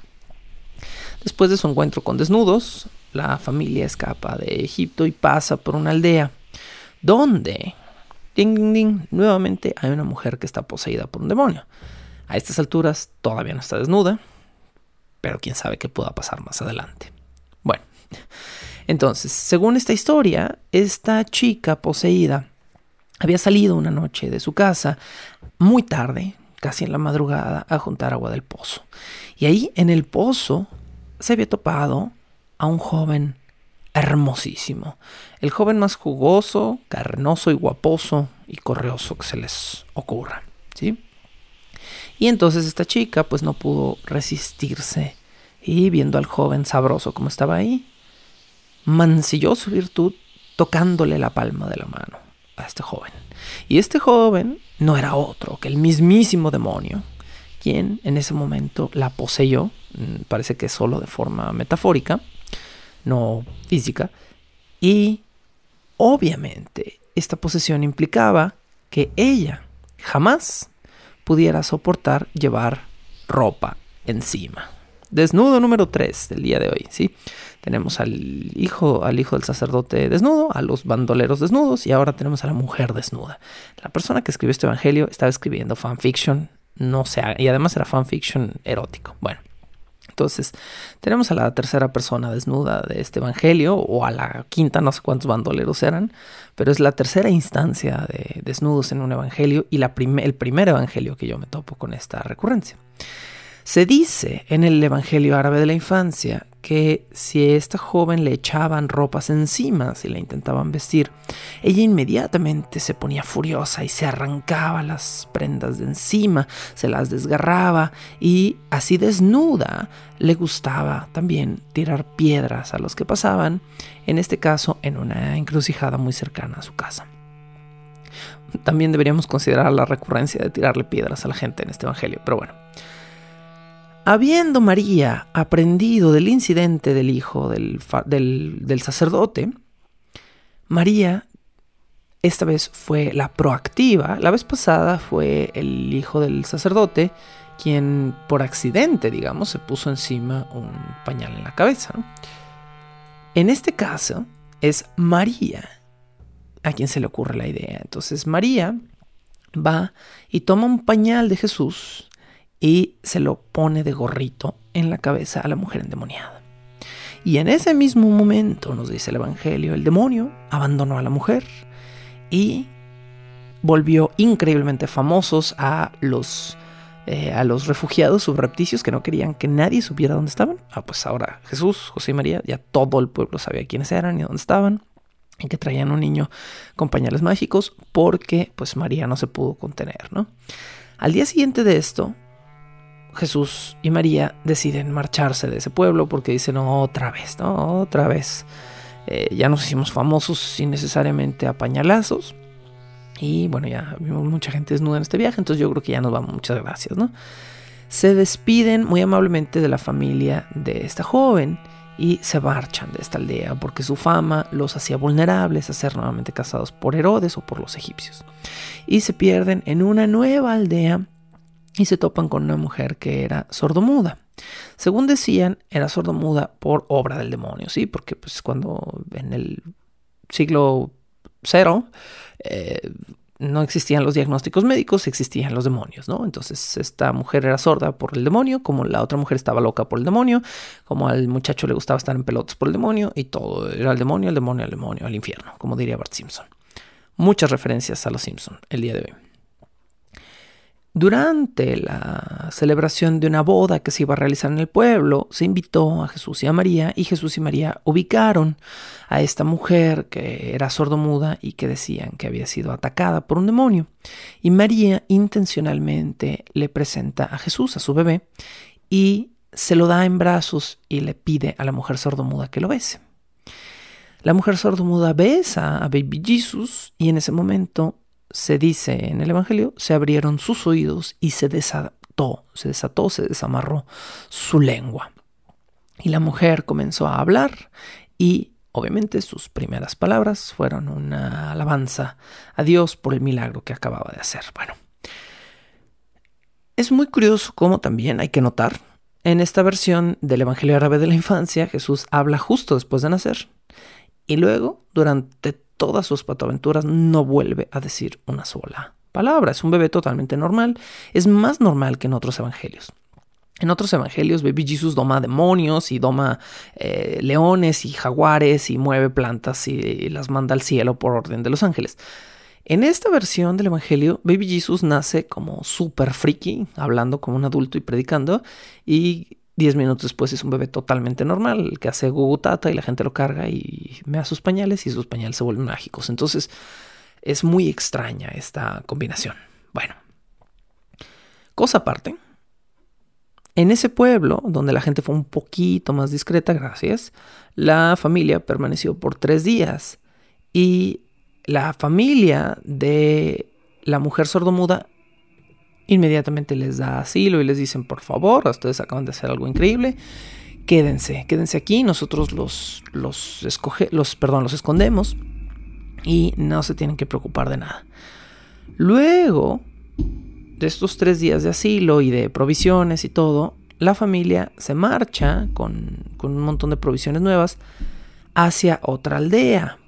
[SPEAKER 1] después de su encuentro con desnudos, la familia escapa de Egipto y pasa por una aldea donde, ding, ding, ding, nuevamente hay una mujer que está poseída por un demonio. A estas alturas todavía no está desnuda, pero quién sabe qué pueda pasar más adelante. Bueno, entonces, según esta historia, esta chica poseída había salido una noche de su casa muy tarde, casi en la madrugada, a juntar agua del pozo. Y ahí en el pozo se había topado a un joven hermosísimo. El joven más jugoso, carnoso y guaposo y correoso que se les ocurra. ¿sí? Y entonces esta chica pues no pudo resistirse y viendo al joven sabroso como estaba ahí, mancilló su virtud tocándole la palma de la mano a este joven. Y este joven no era otro que el mismísimo demonio, quien en ese momento la poseyó, mm, parece que solo de forma metafórica, no física. Y obviamente esta posesión implicaba que ella jamás pudiera soportar llevar ropa encima. Desnudo número 3 del día de hoy, ¿sí? Tenemos al hijo, al hijo del sacerdote desnudo, a los bandoleros desnudos y ahora tenemos a la mujer desnuda. La persona que escribió este evangelio estaba escribiendo fanfiction, no sé, y además era fanfiction erótico. Bueno, entonces, tenemos a la tercera persona desnuda de este evangelio, o a la quinta, no sé cuántos bandoleros eran, pero es la tercera instancia de desnudos en un evangelio y el primer evangelio que yo me topo con esta recurrencia. Se dice en el Evangelio árabe de la infancia que si a esta joven le echaban ropas encima, si la intentaban vestir, ella inmediatamente se ponía furiosa y se arrancaba las prendas de encima, se las desgarraba y así desnuda le gustaba también tirar piedras a los que pasaban, en este caso en una encrucijada muy cercana a su casa. También deberíamos considerar la recurrencia de tirarle piedras a la gente en este Evangelio, pero bueno. Habiendo María aprendido del incidente del hijo del, sacerdote, María esta vez fue la proactiva. La vez pasada fue el hijo del sacerdote quien por accidente, digamos, se puso encima un pañal en la cabeza. En este caso es María a quien se le ocurre la idea. Entonces María va y toma un pañal de Jesús y se lo pone de gorrito en la cabeza a la mujer endemoniada. Y en ese mismo momento, nos dice el Evangelio, el demonio abandonó a la mujer y volvió increíblemente famosos a los, eh, a los refugiados subrepticios que no querían que nadie supiera dónde estaban. Ah, pues ahora Jesús, José y María, ya todo el pueblo sabía quiénes eran y dónde estaban. Y que traían un niño con pañales mágicos porque pues María no se pudo contener, ¿no? Al día siguiente de esto, Jesús y María deciden marcharse de ese pueblo porque dicen otra vez, ¿no? Otra vez. Eh, ya nos hicimos famosos sin necesariamente a pañalazos. Y bueno, ya vimos mucha gente desnuda en este viaje, entonces yo creo que ya nos vamos. Muchas gracias, ¿no? Se despiden muy amablemente de la familia de esta joven y se marchan de esta aldea porque su fama los hacía vulnerables a ser nuevamente casados por Herodes o por los egipcios. Y se pierden en una nueva aldea y se topan con una mujer que era sordomuda. Según decían, era sordomuda por obra del demonio, ¿sí? Porque pues cuando en el siglo cero eh, no existían los diagnósticos médicos, existían los demonios, ¿no? Entonces esta mujer era sorda por el demonio, como la otra mujer estaba loca por el demonio, como al muchacho le gustaba estar en pelotas por el demonio, y todo era el demonio, el demonio, el demonio, al infierno, como diría Bart Simpson. Muchas referencias a los Simpson el día de hoy. Durante la celebración de una boda que se iba a realizar en el pueblo, se invitó a Jesús y a María y Jesús y María ubicaron a esta mujer que era sordomuda y que decían que había sido atacada por un demonio. Y María intencionalmente le presenta a Jesús, a su bebé, y se lo da en brazos y le pide a la mujer sordomuda que lo bese. La mujer sordomuda besa a Baby Jesus y en ese momento se dice en el Evangelio, se abrieron sus oídos y se desató, se desató, se desamarró su lengua. Y la mujer comenzó a hablar y obviamente sus primeras palabras fueron una alabanza a Dios por el milagro que acababa de hacer. Bueno, es muy curioso cómo también hay que notar, en esta versión del Evangelio árabe de la infancia, Jesús habla justo después de nacer. Y luego, durante todas sus patoaventuras, no vuelve a decir una sola palabra. Es un bebé totalmente normal. Es más normal que en otros evangelios. En otros evangelios, Baby Jesus doma demonios y doma eh, leones y jaguares y mueve plantas y las manda al cielo por orden de los ángeles. En esta versión del Evangelio, Baby Jesus nace como súper friki, hablando como un adulto y predicando, y Diez minutos después es un bebé totalmente normal, que hace gugutata y la gente lo carga y me da sus pañales y sus pañales se vuelven mágicos. Entonces es muy extraña esta combinación. Bueno, cosa aparte, en ese pueblo, donde la gente fue un poquito más discreta, gracias, la familia permaneció por tres días y la familia de la mujer sordomuda inmediatamente les da asilo y les dicen, por favor, ustedes acaban de hacer algo increíble, quédense, quédense aquí, nosotros los, los, escoge, los, perdón, los escondemos y no se tienen que preocupar de nada. Luego de estos tres días de asilo y de provisiones y todo, la familia se marcha con, con un montón de provisiones nuevas hacia otra aldea.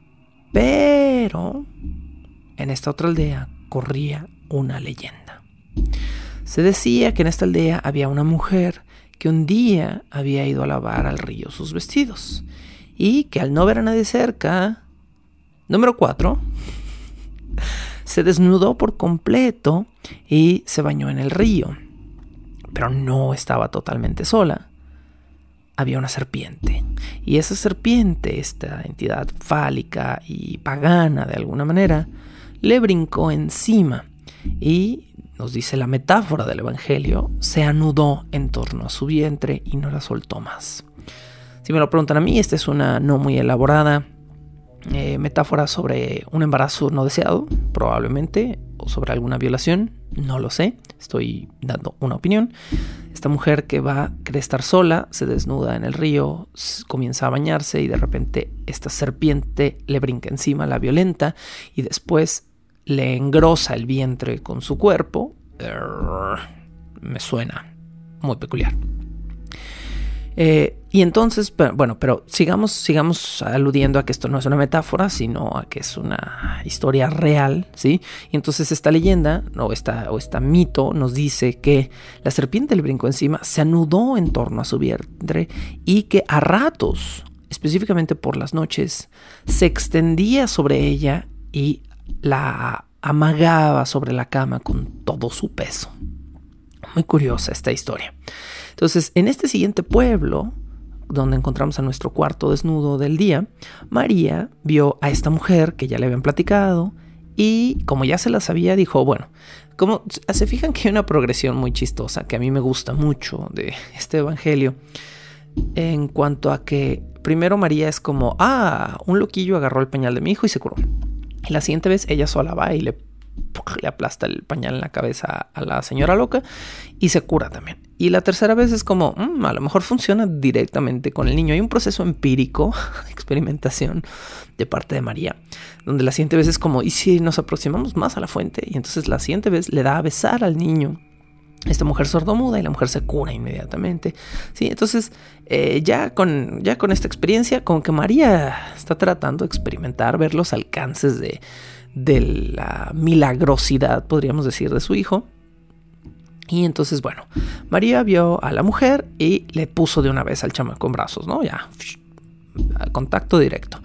[SPEAKER 1] Pero en esta otra aldea corría una leyenda. Se decía que en esta aldea había una mujer que un día había ido a lavar al río sus vestidos y que al no ver a nadie cerca, número 4, se desnudó por completo y se bañó en el río. Pero no estaba totalmente sola. Había una serpiente. Y esa serpiente, esta entidad fálica y pagana de alguna manera, le brincó encima y nos dice la metáfora del Evangelio, se anudó en torno a su vientre y no la soltó más. Si me lo preguntan a mí, esta es una no muy elaborada eh, metáfora sobre un embarazo no deseado, probablemente, o sobre alguna violación, no lo sé, estoy dando una opinión. Esta mujer que va a estar sola, se desnuda en el río, comienza a bañarse y de repente esta serpiente le brinca encima, la violenta y después le engrosa el vientre con su cuerpo, me suena muy peculiar. Eh, y entonces, bueno, pero sigamos, sigamos aludiendo a que esto no es una metáfora, sino a que es una historia real, ¿sí? Y entonces esta leyenda, o esta, o esta mito, nos dice que la serpiente le brincó encima, se anudó en torno a su vientre y que a ratos, específicamente por las noches, se extendía sobre ella y la amagaba sobre la cama con todo su peso. Muy curiosa esta historia. Entonces, en este siguiente pueblo, donde encontramos a nuestro cuarto desnudo del día, María vio a esta mujer que ya le habían platicado y como ya se la sabía, dijo, bueno, como se fijan que hay una progresión muy chistosa que a mí me gusta mucho de este evangelio en cuanto a que primero María es como, ah, un loquillo agarró el pañal de mi hijo y se curó. Y la siguiente vez ella sola va y le, aplasta el pañal en la cabeza a la señora loca y se cura también. Y la tercera vez es como, mm, a lo mejor funciona directamente con el niño. Hay un proceso empírico, experimentación de parte de María, donde la siguiente vez es como, ¿y si nos aproximamos más a la fuente? Y entonces la siguiente vez le da a besar al niño esta mujer sordomuda y la mujer se cura inmediatamente. Sí, entonces eh, ya, con, ya con esta experiencia, como que María está tratando de experimentar, ver los alcances de, de la milagrosidad, podríamos decir, de su hijo. Y entonces, bueno, María vio a la mujer y le puso de una vez al chamaco en brazos, ¿no? Ya, contacto directo.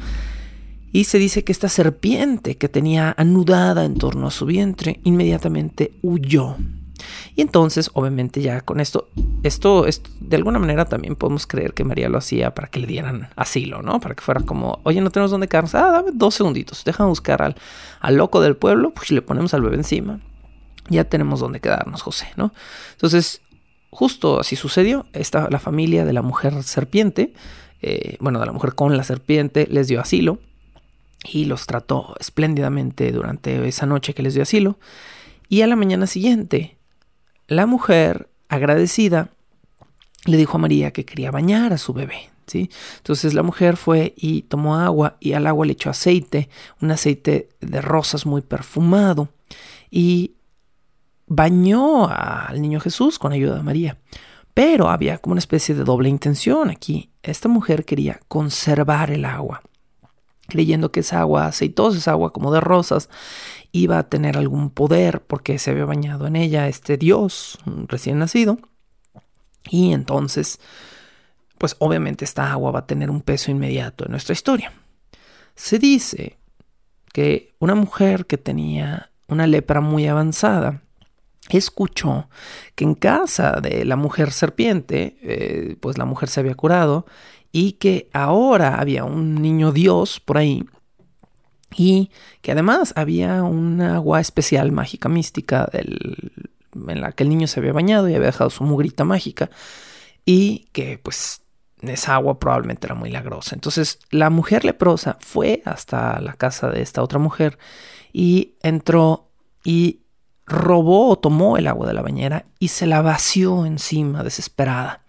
[SPEAKER 1] Y se dice que esta serpiente que tenía anudada en torno a su vientre inmediatamente huyó y entonces, obviamente, ya con esto, esto, de alguna manera también podemos creer que María lo hacía para que le dieran asilo, ¿no? Para que fuera como, oye, no tenemos dónde quedarnos. Ah, dame dos segunditos, déjame buscar al, al loco del pueblo, pues le ponemos al bebé encima. Ya tenemos dónde quedarnos, José, ¿no? Entonces, justo así sucedió. Esta, la familia de la mujer serpiente, eh, bueno, de la mujer con la serpiente, les dio asilo y los trató espléndidamente durante esa noche que les dio asilo. Y a la mañana siguiente, la mujer, agradecida, le dijo a María que quería bañar a su bebé. ¿sí? Entonces la mujer fue y tomó agua y al agua le echó aceite, un aceite de rosas muy perfumado, y bañó al niño Jesús con ayuda de María. Pero había como una especie de doble intención aquí. Esta mujer quería conservar el agua creyendo que esa agua aceitosa, esa agua como de rosas, iba a tener algún poder porque se había bañado en ella este Dios recién nacido. Y entonces, pues obviamente esta agua va a tener un peso inmediato en nuestra historia. Se dice que una mujer que tenía una lepra muy avanzada, escuchó que en casa de la mujer serpiente, eh, pues la mujer se había curado y que ahora había un niño Dios por ahí y que además había un agua especial mágica mística en la que el niño se había bañado y había dejado su mugrita mágica y que pues esa agua probablemente era muy lagrosa. Entonces la mujer leprosa fue hasta la casa de esta otra mujer y entró y robó o tomó el agua de la bañera y se la vació encima desesperada.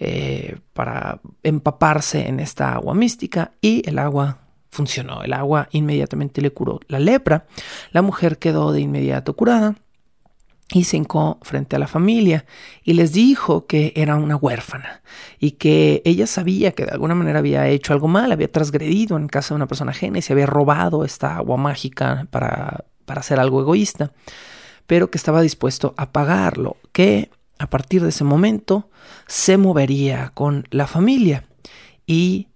[SPEAKER 1] Eh, para empaparse en esta agua mística y el agua funcionó. El agua inmediatamente le curó la lepra. La mujer quedó de inmediato curada y se hincó frente a la familia y les dijo que era una huérfana y que ella sabía que de alguna manera había hecho algo mal, había transgredido en casa de una persona ajena y se había robado esta agua mágica para, para hacer algo egoísta, pero que estaba dispuesto a pagarlo, que a partir de ese momento se movería con la familia y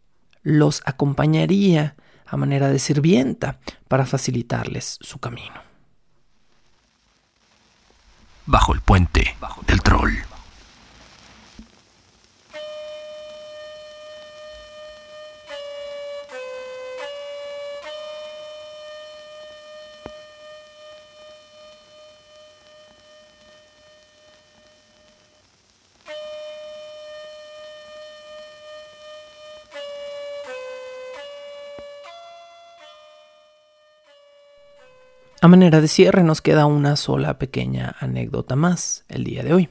[SPEAKER 1] los acompañaría a manera de sirvienta para facilitarles su camino.
[SPEAKER 2] Bajo el puente del troll.
[SPEAKER 1] A manera de cierre nos queda una sola pequeña anécdota más el día de hoy.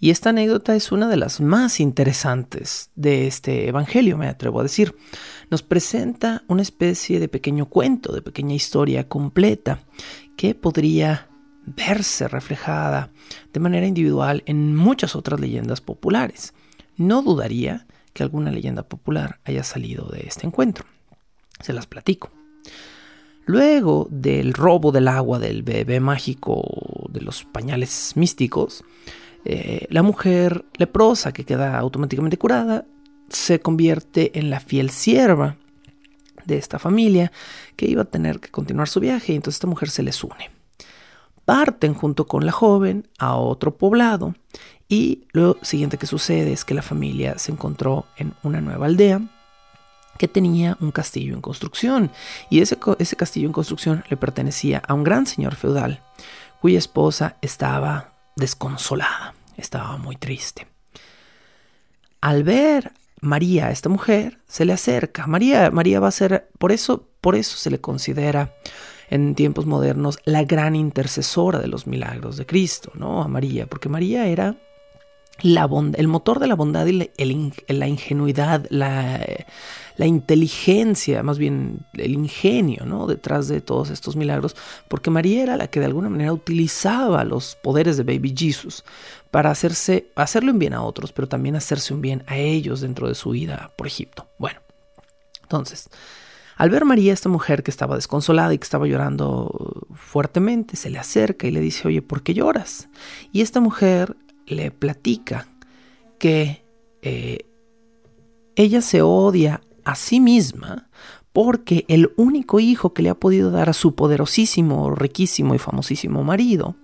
[SPEAKER 1] Y esta anécdota es una de las más interesantes de este Evangelio, me atrevo a decir. Nos presenta una especie de pequeño cuento, de pequeña historia completa, que podría verse reflejada de manera individual en muchas otras leyendas populares. No dudaría que alguna leyenda popular haya salido de este encuentro. Se las platico. Luego del robo del agua del bebé mágico de los pañales místicos, eh, la mujer leprosa que queda automáticamente curada se convierte en la fiel sierva de esta familia que iba a tener que continuar su viaje y entonces esta mujer se les une. Parten junto con la joven a otro poblado y lo siguiente que sucede es que la familia se encontró en una nueva aldea que tenía un castillo en construcción y ese, ese castillo en construcción le pertenecía a un gran señor feudal cuya esposa estaba desconsolada, estaba muy triste. Al ver María, esta mujer, se le acerca. María, María va a ser, por eso, por eso se le considera en tiempos modernos la gran intercesora de los milagros de Cristo, ¿no? A María, porque María era la el motor de la bondad y la, ingenuidad, la, inteligencia, más bien el ingenio, ¿no? Detrás de todos estos milagros, porque María era la que de alguna manera utilizaba los poderes de Baby Jesus para hacerse, hacerle un bien a otros, pero también hacerse un bien a ellos dentro de su vida por Egipto. Bueno, entonces, al ver María, esta mujer que estaba desconsolada y que estaba llorando fuertemente, se le acerca y le dice, oye, ¿por qué lloras? Y esta mujer le platica que eh, ella se odia a sí misma porque el único hijo que le ha podido dar a su poderosísimo, riquísimo y famosísimo marido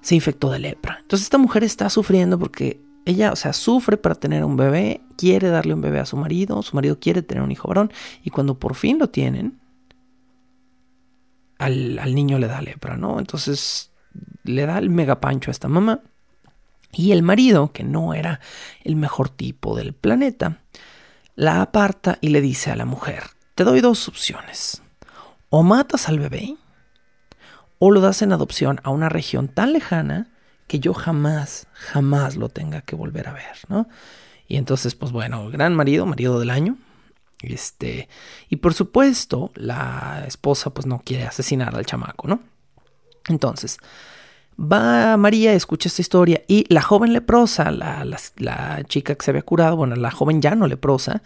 [SPEAKER 1] se infectó de lepra. Entonces esta mujer está sufriendo porque ella, o sea, sufre para tener un bebé, quiere darle un bebé a su marido, su marido quiere tener un hijo varón y cuando por fin lo tienen, al, al niño le da lepra, ¿no? Entonces le da el megapancho a esta mamá y el marido, que no era el mejor tipo del planeta, la aparta y le dice a la mujer, te doy dos opciones. O matas al bebé, o lo das en adopción a una región tan lejana que yo jamás, jamás lo tenga que volver a ver, ¿no? Y entonces, pues bueno, gran marido, marido del año. Este, y por supuesto, la esposa pues no quiere asesinar al chamaco, ¿no? Entonces, Va María, escucha esta historia y la joven leprosa, la, chica que se había curado, bueno, la joven ya no leprosa,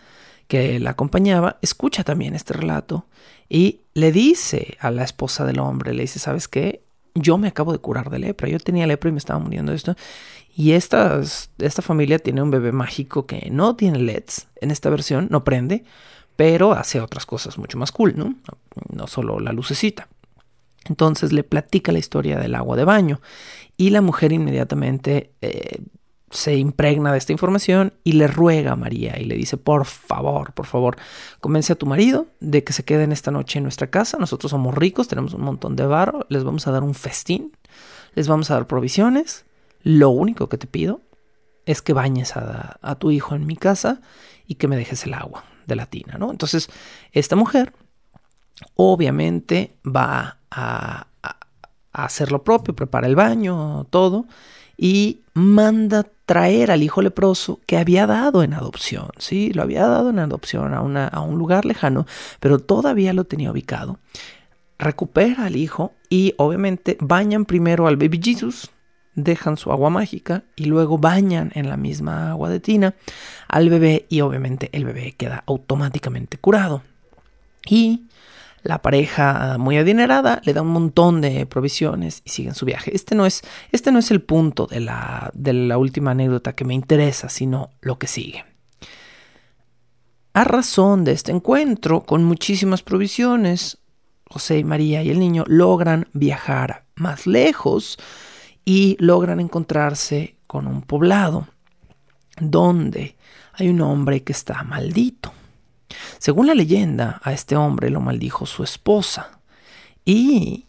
[SPEAKER 1] que la acompañaba, escucha también este relato y le dice a la esposa del hombre, le dice, ¿sabes qué? Yo me acabo de curar de lepra, yo tenía lepra y me estaba muriendo de esto. Y esta, esta familia tiene un bebé mágico que no tiene LEDs en esta versión, no prende, pero hace otras cosas mucho más cool, ¿no? No solo la lucecita. Entonces le platica la historia del agua de baño y la mujer inmediatamente eh, se impregna de esta información y le ruega a María y le dice, por favor, por favor, convence a tu marido de que se queden esta noche en nuestra casa. Nosotros somos ricos, tenemos un montón de barro, les vamos a dar un festín, les vamos a dar provisiones. Lo único que te pido es que bañes a, a tu hijo en mi casa y que me dejes el agua de la tina, ¿no? Entonces, esta mujer obviamente va a, hacer lo propio, prepara el baño, todo, y manda traer al hijo leproso que había dado en adopción, ¿sí? Lo había dado en adopción a, una, a un lugar lejano, pero todavía lo tenía ubicado. Recupera al hijo y obviamente bañan primero al baby Jesus, dejan su agua mágica y luego bañan en la misma agua de tina al bebé y obviamente el bebé queda automáticamente curado. Y la pareja muy adinerada le da un montón de provisiones y siguen su viaje. Este no es, este no es el punto de la, de la última anécdota que me interesa, sino lo que sigue. A razón de este encuentro, con muchísimas provisiones, José y María y el niño logran viajar más lejos y logran encontrarse con un poblado donde hay un hombre que está maldito. Según la leyenda, a este hombre lo maldijo su esposa y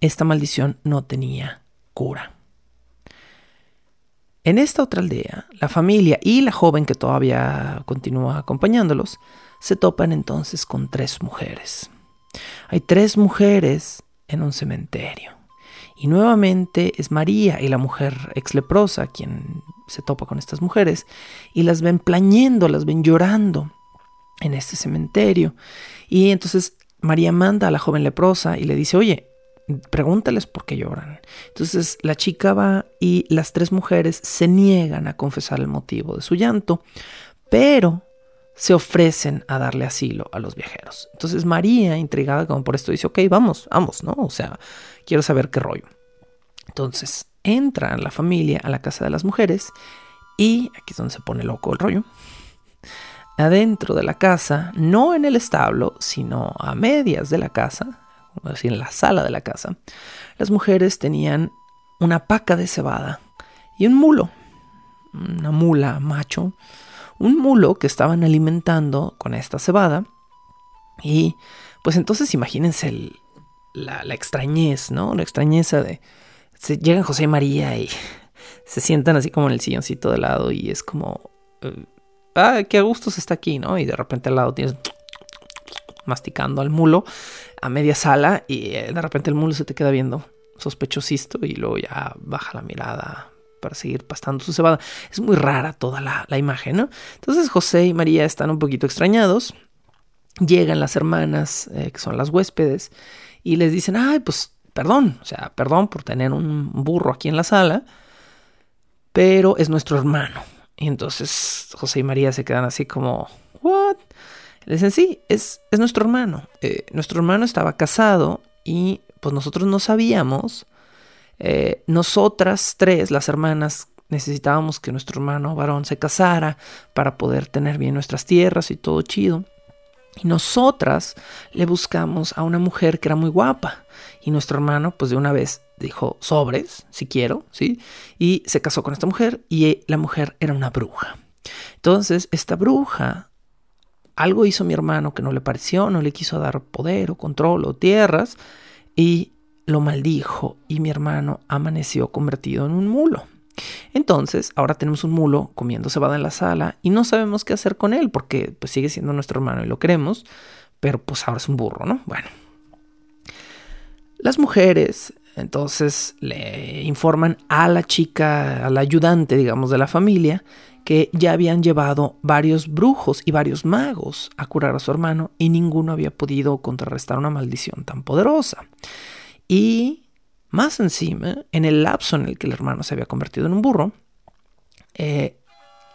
[SPEAKER 1] esta maldición no tenía cura. En esta otra aldea, la familia y la joven que todavía continúa acompañándolos se topan entonces con tres mujeres. Hay tres mujeres en un cementerio. Y nuevamente es María y la mujer ex leprosa quien se topa con estas mujeres y las ven plañendo, las ven llorando en este cementerio. Y entonces María manda a la joven leprosa y le dice, oye, pregúntales por qué lloran. Entonces la chica va y las tres mujeres se niegan a confesar el motivo de su llanto, pero se ofrecen a darle asilo a los viajeros. Entonces María, intrigada como por esto, dice, ok, vamos, vamos, ¿no? O sea, quiero saber qué rollo. Entonces entra la familia a la casa de las mujeres y aquí es donde se pone loco el rollo. Adentro de la casa, no en el establo, sino a medias de la casa, en la sala de la casa, las mujeres tenían una paca de cebada y un mulo, una mula macho, un mulo que estaban alimentando con esta cebada. Y pues entonces imagínense la, extrañez, ¿no? La extrañeza de... Se, llegan José y María y se sientan así como en el silloncito de lado y es como... Eh, ah, qué gusto se está aquí, ¿no? Y de repente al lado tienes masticando al mulo a media sala y eh, de repente el mulo se te queda viendo sospechosito y luego ya baja la mirada para seguir pastando su cebada. Es muy rara toda la, imagen, ¿no? Entonces José y María están un poquito extrañados. Llegan las hermanas, eh, que son las huéspedes, y les dicen, ay, pues perdón, o sea, perdón por tener un burro aquí en la sala, pero es nuestro hermano. Y entonces José y María se quedan así como, ¿what? Le dicen, sí, es, es nuestro hermano. Eh, nuestro hermano estaba casado y pues nosotros no sabíamos. Eh, nosotras tres, las hermanas, necesitábamos que nuestro hermano varón se casara para poder tener bien nuestras tierras y todo chido. Y nosotras le buscamos a una mujer que era muy guapa. Y nuestro hermano, pues de una vez dijo, sobres, si quiero, ¿sí? Y se casó con esta mujer y la mujer era una bruja. Entonces, esta bruja algo hizo mi hermano que no le pareció, no le quiso dar poder o control o tierras y lo maldijo y mi hermano amaneció convertido en un mulo. Entonces, ahora tenemos un mulo comiendo cebada en la sala y no sabemos qué hacer con él porque pues sigue siendo nuestro hermano y lo queremos, pero pues ahora es un burro, ¿no? Bueno. Las mujeres entonces le informan a la chica, a la ayudante, digamos, de la familia, que ya habían llevado varios brujos y varios magos a curar a su hermano y ninguno había podido contrarrestar una maldición tan poderosa. Y más encima, en el lapso en el que el hermano se había convertido en un burro, eh,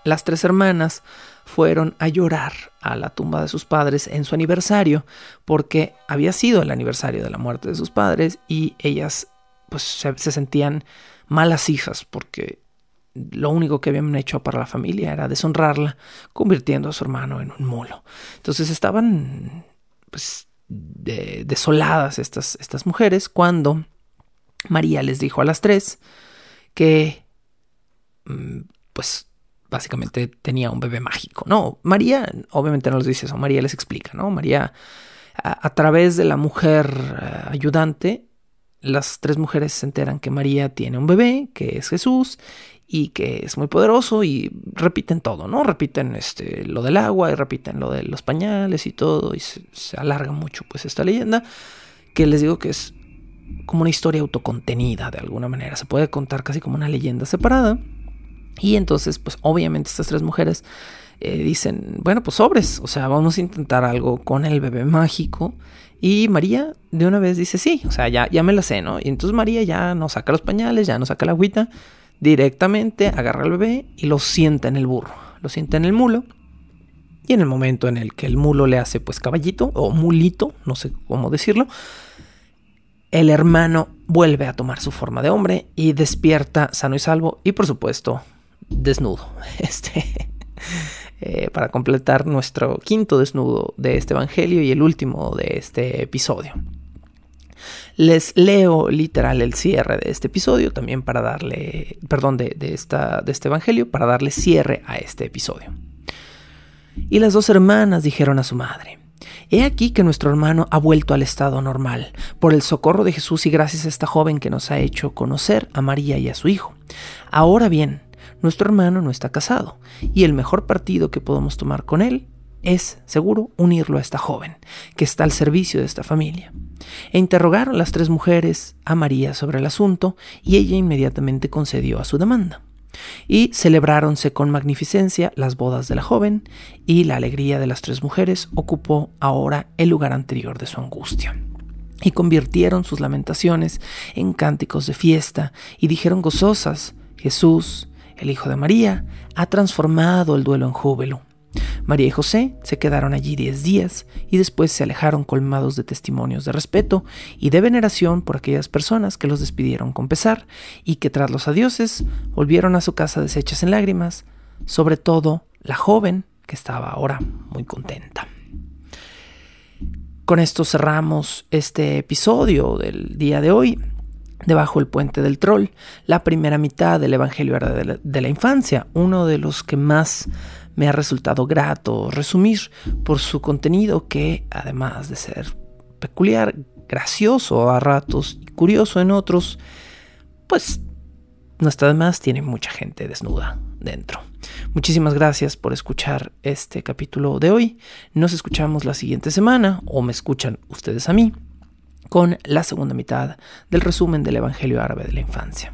[SPEAKER 1] las tres hermanas fueron a llorar a la tumba de sus padres en su aniversario, porque había sido el aniversario de la muerte de sus padres y ellas pues se, se sentían malas hijas porque lo único que habían hecho para la familia era deshonrarla, convirtiendo a su hermano en un mulo. Entonces estaban pues, desoladas estas, estas mujeres cuando María les dijo a las tres que mm, pues básicamente tenía un bebé mágico. No, María obviamente no les dice eso, María les explica, ¿no? María a, través de la mujer eh, ayudante las tres mujeres se enteran que María tiene un bebé, que es Jesús, y que es muy poderoso y repiten todo, ¿no? Repiten este, lo del agua y repiten lo de los pañales y todo y se, alarga mucho pues esta leyenda que les digo que es como una historia autocontenida de alguna manera, se puede contar casi como una leyenda separada y entonces pues obviamente estas tres mujeres eh, dicen, bueno pues sobres, o sea vamos a intentar algo con el bebé mágico y María de una vez dice sí, o sea ya, ya me la sé, ¿no? Y entonces María ya no saca los pañales, ya no saca la agüita directamente agarra al bebé y lo sienta en el burro, lo sienta en el mulo. Y en el momento en el que el mulo le hace pues caballito o mulito, no sé cómo decirlo, el hermano vuelve a tomar su forma de hombre y despierta sano y salvo y por supuesto desnudo. Este, eh, para completar nuestro quinto desnudo de este evangelio y el último de este episodio. Les leo literal el cierre de este episodio también para darle, perdón, de, esta, de este evangelio, para darle cierre a este episodio. Y las dos hermanas dijeron a su madre, He aquí que nuestro hermano ha vuelto al estado normal, por el socorro de Jesús y gracias a esta joven que nos ha hecho conocer a María y a su hijo. Ahora bien, nuestro hermano no está casado, y el mejor partido que podemos tomar con él es, seguro, unirlo a esta joven, que está al servicio de esta familia. E interrogaron las tres mujeres a María sobre el asunto, y ella inmediatamente concedió a su demanda. Y celebráronse con magnificencia las bodas de la joven, y la alegría de las tres mujeres ocupó ahora el lugar anterior de su angustia. y convirtieron sus lamentaciones en cánticos de fiesta y dijeron gozosas, Jesús, el Hijo de María, ha transformado el duelo en júbilo. María y José se quedaron allí diez días y después se alejaron colmados de testimonios de respeto y de veneración por aquellas personas que los despidieron con pesar y que tras los adioses volvieron a su casa deshechas en lágrimas, sobre todo la joven que estaba ahora muy contenta. Con esto cerramos este episodio del día de hoy. Debajo el puente del troll, la primera mitad del Evangelio de la, de la infancia, uno de los que más me ha resultado grato resumir por su contenido que, además de ser peculiar, gracioso a ratos y curioso en otros, pues no está de más, tiene mucha gente desnuda dentro. Muchísimas gracias por escuchar este capítulo de hoy. Nos escuchamos la siguiente semana, o me escuchan ustedes a mí, con la segunda mitad del resumen del Evangelio Árabe de la Infancia.